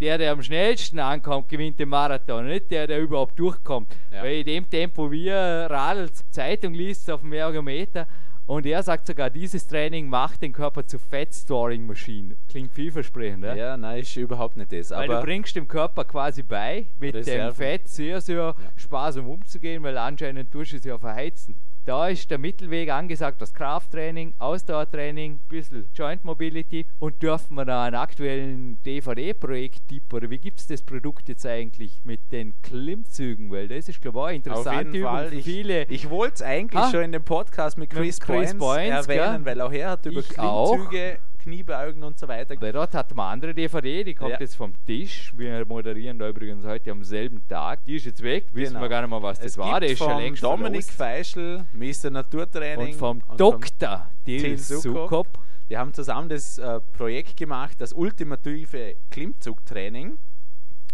der, der am schnellsten ankommt, gewinnt den Marathon, nicht der, der überhaupt durchkommt. Ja. Weil in dem Tempo, wie er radelt, Zeitung liest auf dem Ergometer, und er sagt sogar, dieses Training macht den Körper zu Fat Storing Machine. Klingt vielversprechend, ja? Ja, nein, ist überhaupt nicht das. Weil du bringst dem Körper quasi bei, mit Reserven. dem Fett sehr, sehr ja. sparsam umzugehen, weil anscheinend tust du es ja verheizen. Da ist der Mittelweg angesagt, das Krafttraining, Ausdauertraining, ein bisschen Joint Mobility und dürfen wir da einen aktuellen DVD-Projekt-Tipp oder wie gibt es das Produkt jetzt eigentlich mit den Klimmzügen? Weil das ist, glaube ich, interessant. Auf jeden Fall. Ich, viele ich wollte es eigentlich ha? schon in dem Podcast mit Chris, mit Chris Boyens, erwähnen, gell? weil auch er hat über ich Klimmzüge auch. Kniebeugen und so weiter. Bei dort hat man andere DVD, die kommt ja. jetzt vom Tisch. Wir moderieren da übrigens heute am selben Tag. Die ist jetzt weg, wissen genau. wir gar nicht mehr, was das es war. Der ist schon längst Dominik Feischl, Mr. Naturtraining. Und vom und Dr. Till Sukop. Die haben zusammen das äh, Projekt gemacht, das ultimative Klimmzugtraining.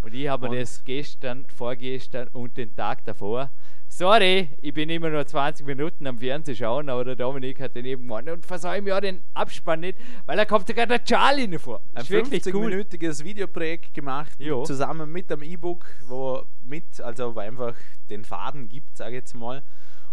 Und ich habe mir das gestern, vorgestern und den Tag davor sorry, ich bin immer nur 20 Minuten am Fernsehen schauen, aber der Dominik hat den eben gewonnen und versäume ja den Abspann nicht, weil da kommt sogar der Charlie vor. Ein 50-minütiges cool. Videoprojekt gemacht, jo. zusammen mit einem E-Book, wo mit, also wo einfach den Faden gibt, sage ich jetzt mal.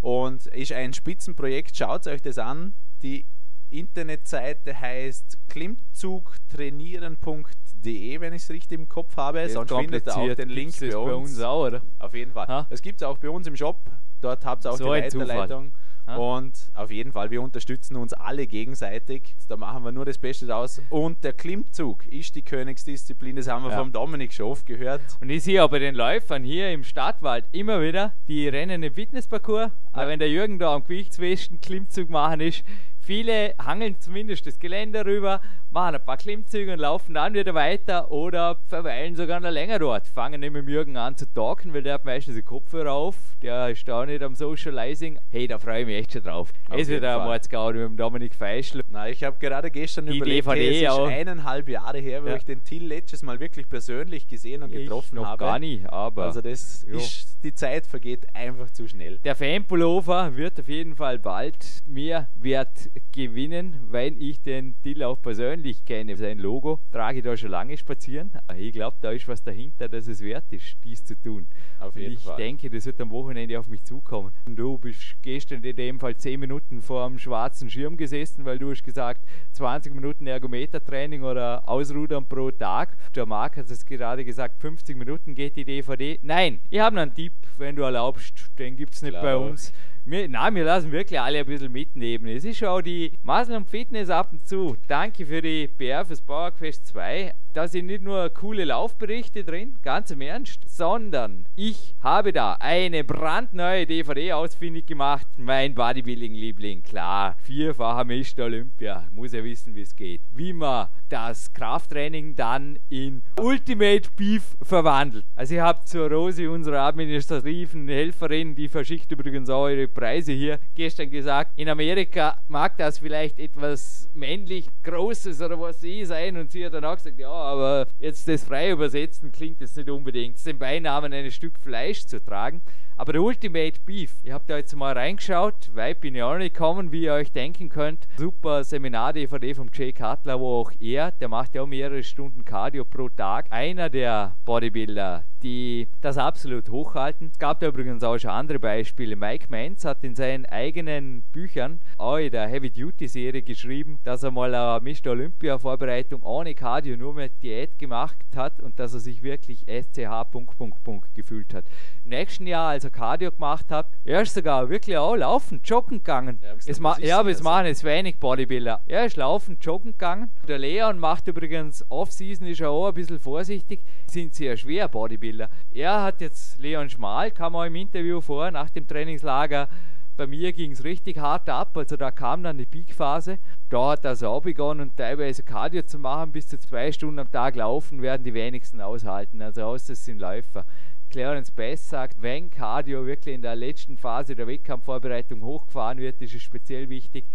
Und ist ein Spitzenprojekt, schaut euch das an. Die Internetseite heißt klimmzugtrainieren.de, wenn ich es richtig im Kopf habe. Das Sonst findet ihr auch den Link bei uns. bei uns. auch, oder? Auf jeden Fall. Es gibt es auch bei uns im Shop. Dort habt ihr auch so die Weiterleitung. Und auf jeden Fall, wir unterstützen uns alle gegenseitig. Da machen wir nur das Beste aus. Und der Klimmzug ist die Königsdisziplin, das haben wir ja. vom Dominik schon oft gehört. Und ich sehe aber den Läufern hier im Stadtwald immer wieder, die rennen im Fitnessparcours. Ja. Aber wenn der Jürgen da am Gewichtswesten Klimmzug machen ist, Viele hangeln zumindest das Gelände rüber, machen ein paar Klimmzüge und laufen dann wieder weiter oder verweilen sogar noch länger dort. Fangen nicht mit Jürgen an zu talken, weil der hat meistens den Kopfhörer auf. Der ist da nicht am Socializing. Hey, da freue ich mich echt schon drauf. Auf es wird ein Mordsgaudi mit dem Dominik Feischl. Na, ich habe gerade gestern die überlegt, DVD hey, es ist eineinhalb Jahre her, wo ja. ich den Till letztes Mal wirklich persönlich gesehen und getroffen ich noch habe. gar nicht, aber... Also das jo. ist, die Zeit vergeht einfach zu schnell. Der Fanpullover wird auf jeden Fall bald mehr Wert gewinnen, weil ich den Till auch persönlich kenne. Sein Logo trage ich da schon lange spazieren. Ich glaube, da ist was dahinter, dass es wert ist, dies zu tun. Auf jeden ich Fall. denke, das wird am Wochenende auf mich zukommen. Du bist gestern in dem Fall 10 Minuten vor dem schwarzen Schirm gesessen, weil du hast gesagt, 20 Minuten Ergometertraining oder Ausrudern pro Tag. Der Marc hat es gerade gesagt, 50 Minuten geht die DVD. Nein, ich habe noch einen Tipp, wenn du erlaubst, den gibt es nicht Klar. bei uns. Wir, nein, wir lassen wirklich alle ein bisschen mitnehmen. Es ist auch die Muscle und Fitness ab und zu. Danke für die PR fürs PowerQuest 2. da sind nicht nur coole Laufberichte drin, ganz im Ernst, sondern ich habe da eine brandneue DVD ausfindig gemacht. Mein Bodybuilding-Liebling, klar, vierfacher Mr. Olympia, muss ja wissen, wie es geht. Wie man das Krafttraining dann in Ultimate Beef verwandelt. Also ihr habt zur Rosi, unserer administrativen Helferin, die verschickt übrigens auch ihre Preise hier, gestern gesagt, in Amerika mag das vielleicht etwas männlich Großes oder was sie sein und sie hat dann auch gesagt, ja, aber jetzt das frei übersetzen klingt jetzt nicht unbedingt, den Beinamen ein Stück Fleisch zu tragen. Aber der Ultimate Beef, ihr habt da jetzt mal reingeschaut, weit bin ich auch nicht gekommen, wie ihr euch denken könnt. Super Seminar-DVD vom Jay Cutler, wo auch er, der macht ja auch mehrere Stunden Cardio pro Tag, einer der Bodybuilder, die das absolut hochhalten. Es gab da übrigens auch schon andere Beispiele. Mike Manz hat in seinen eigenen Büchern, auch in der Heavy Duty Serie geschrieben, dass er mal eine Mr. Olympia Vorbereitung ohne Cardio, nur Diät gemacht hat und dass er sich wirklich SCH Punkt, Punkt, Punkt gefühlt hat. Im nächsten Jahr, als er Cardio gemacht hat, er ist sogar wirklich auch laufen, joggen gegangen. Ja, es ma ja aber es machen jetzt wenig Bodybuilder. Er ist laufen, joggen gegangen. Der Leon macht übrigens Off-Season, ist er auch ein bisschen vorsichtig, sind sehr schwer Bodybuilder. Er hat jetzt Leon Schmal, kam auch im Interview vor, nach dem Trainingslager, bei mir ging es richtig hart ab, also da kam dann die Peakphase. Da hat das auch begonnen, teilweise Cardio zu machen, bis zu zwei Stunden am Tag laufen, werden die wenigsten aushalten. Also aus das sind Läufer. Clarence Bass sagt, wenn Cardio wirklich in der letzten Phase der Wettkampfvorbereitung hochgefahren wird, ist es speziell wichtig,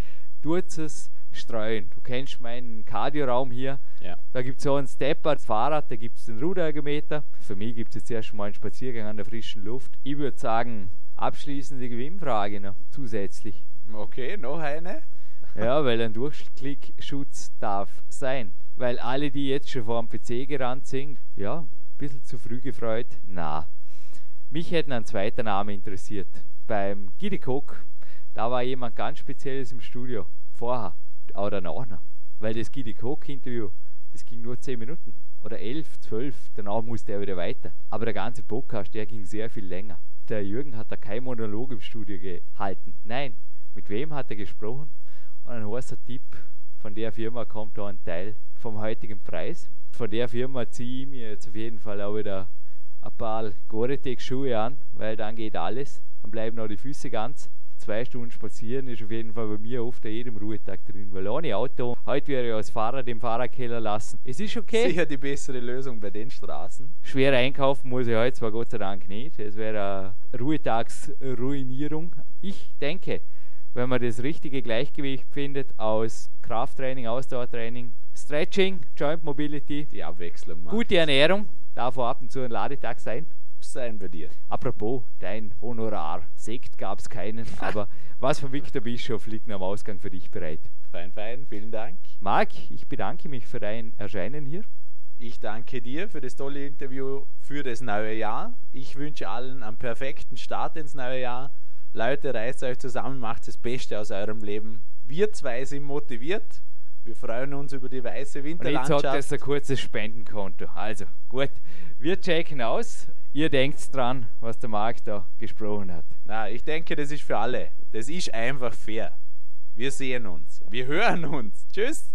tut es streuen. Du kennst meinen Cardio-Raum hier. Ja. Da gibt es so einen Stepper, das Fahrrad, da gibt es den Ruderergometer. Für mich gibt es jetzt erst mal einen Spaziergang an der frischen Luft. Ich würde sagen, abschließende Gewinnfrage noch zusätzlich. Okay, noch eine? Ja, weil ein Durchklickschutz darf sein. Weil alle, die jetzt schon vor dem PC gerannt sind, ja, bisschen zu früh gefreut? Na. Mich hätte ein zweiter Name interessiert. Beim Gidi Cook, da war jemand ganz Spezielles im Studio. Vorher oder nachher. Weil das Gidi Cook Interview, das ging nur 10 Minuten. Oder 11, 12. Danach musste er wieder weiter. Aber der ganze Podcast, der ging sehr viel länger. Der Jürgen hat da kein Monolog im Studio gehalten. Nein. Mit wem hat er gesprochen? Und ein heißer Tipp von der Firma kommt da ein Teil vom heutigen Preis von der Firma ziehe ich mir jetzt auf jeden Fall auch wieder ein paar Gore-Tex-Schuhe an, weil dann geht alles. Dann bleiben auch die Füße ganz. Zwei Stunden spazieren ist auf jeden Fall bei mir oft an jedem Ruhetag drin, weil ohne Auto, heute wäre ich als Fahrer den Fahrerkeller lassen. Es ist okay. Sicher die bessere Lösung bei den Straßen. Schwer einkaufen muss ich heute zwar Gott sei Dank nicht. Es wäre eine Ruhetagsruinierung. Ich denke, wenn man das richtige Gleichgewicht findet aus Krafttraining, Ausdauertraining, Stretching, Joint Mobility, die Abwechslung. Gute Ernährung, darf ab und zu ein Ladetag sein. Sein bei dir. Apropos, dein Honorar. Sekt gab es keinen, aber was von Victor Bischof liegt am Ausgang für dich bereit? Fein, fein, vielen Dank. Marc, ich bedanke mich für dein Erscheinen hier. Ich danke dir für das tolle Interview für das neue Jahr. Ich wünsche allen einen perfekten Start ins neue Jahr. Leute, reißt euch zusammen, macht das Beste aus eurem Leben. Wir zwei sind motiviert. Wir freuen uns über die weiße Winterlandschaft. Und ich sage, das ist ein kurzes Spendenkonto. Also gut, wir checken aus. Ihr denkt dran, was der Marc da gesprochen hat. Na, ich denke, das ist für alle. Das ist einfach fair. Wir sehen uns. Wir hören uns. Tschüss.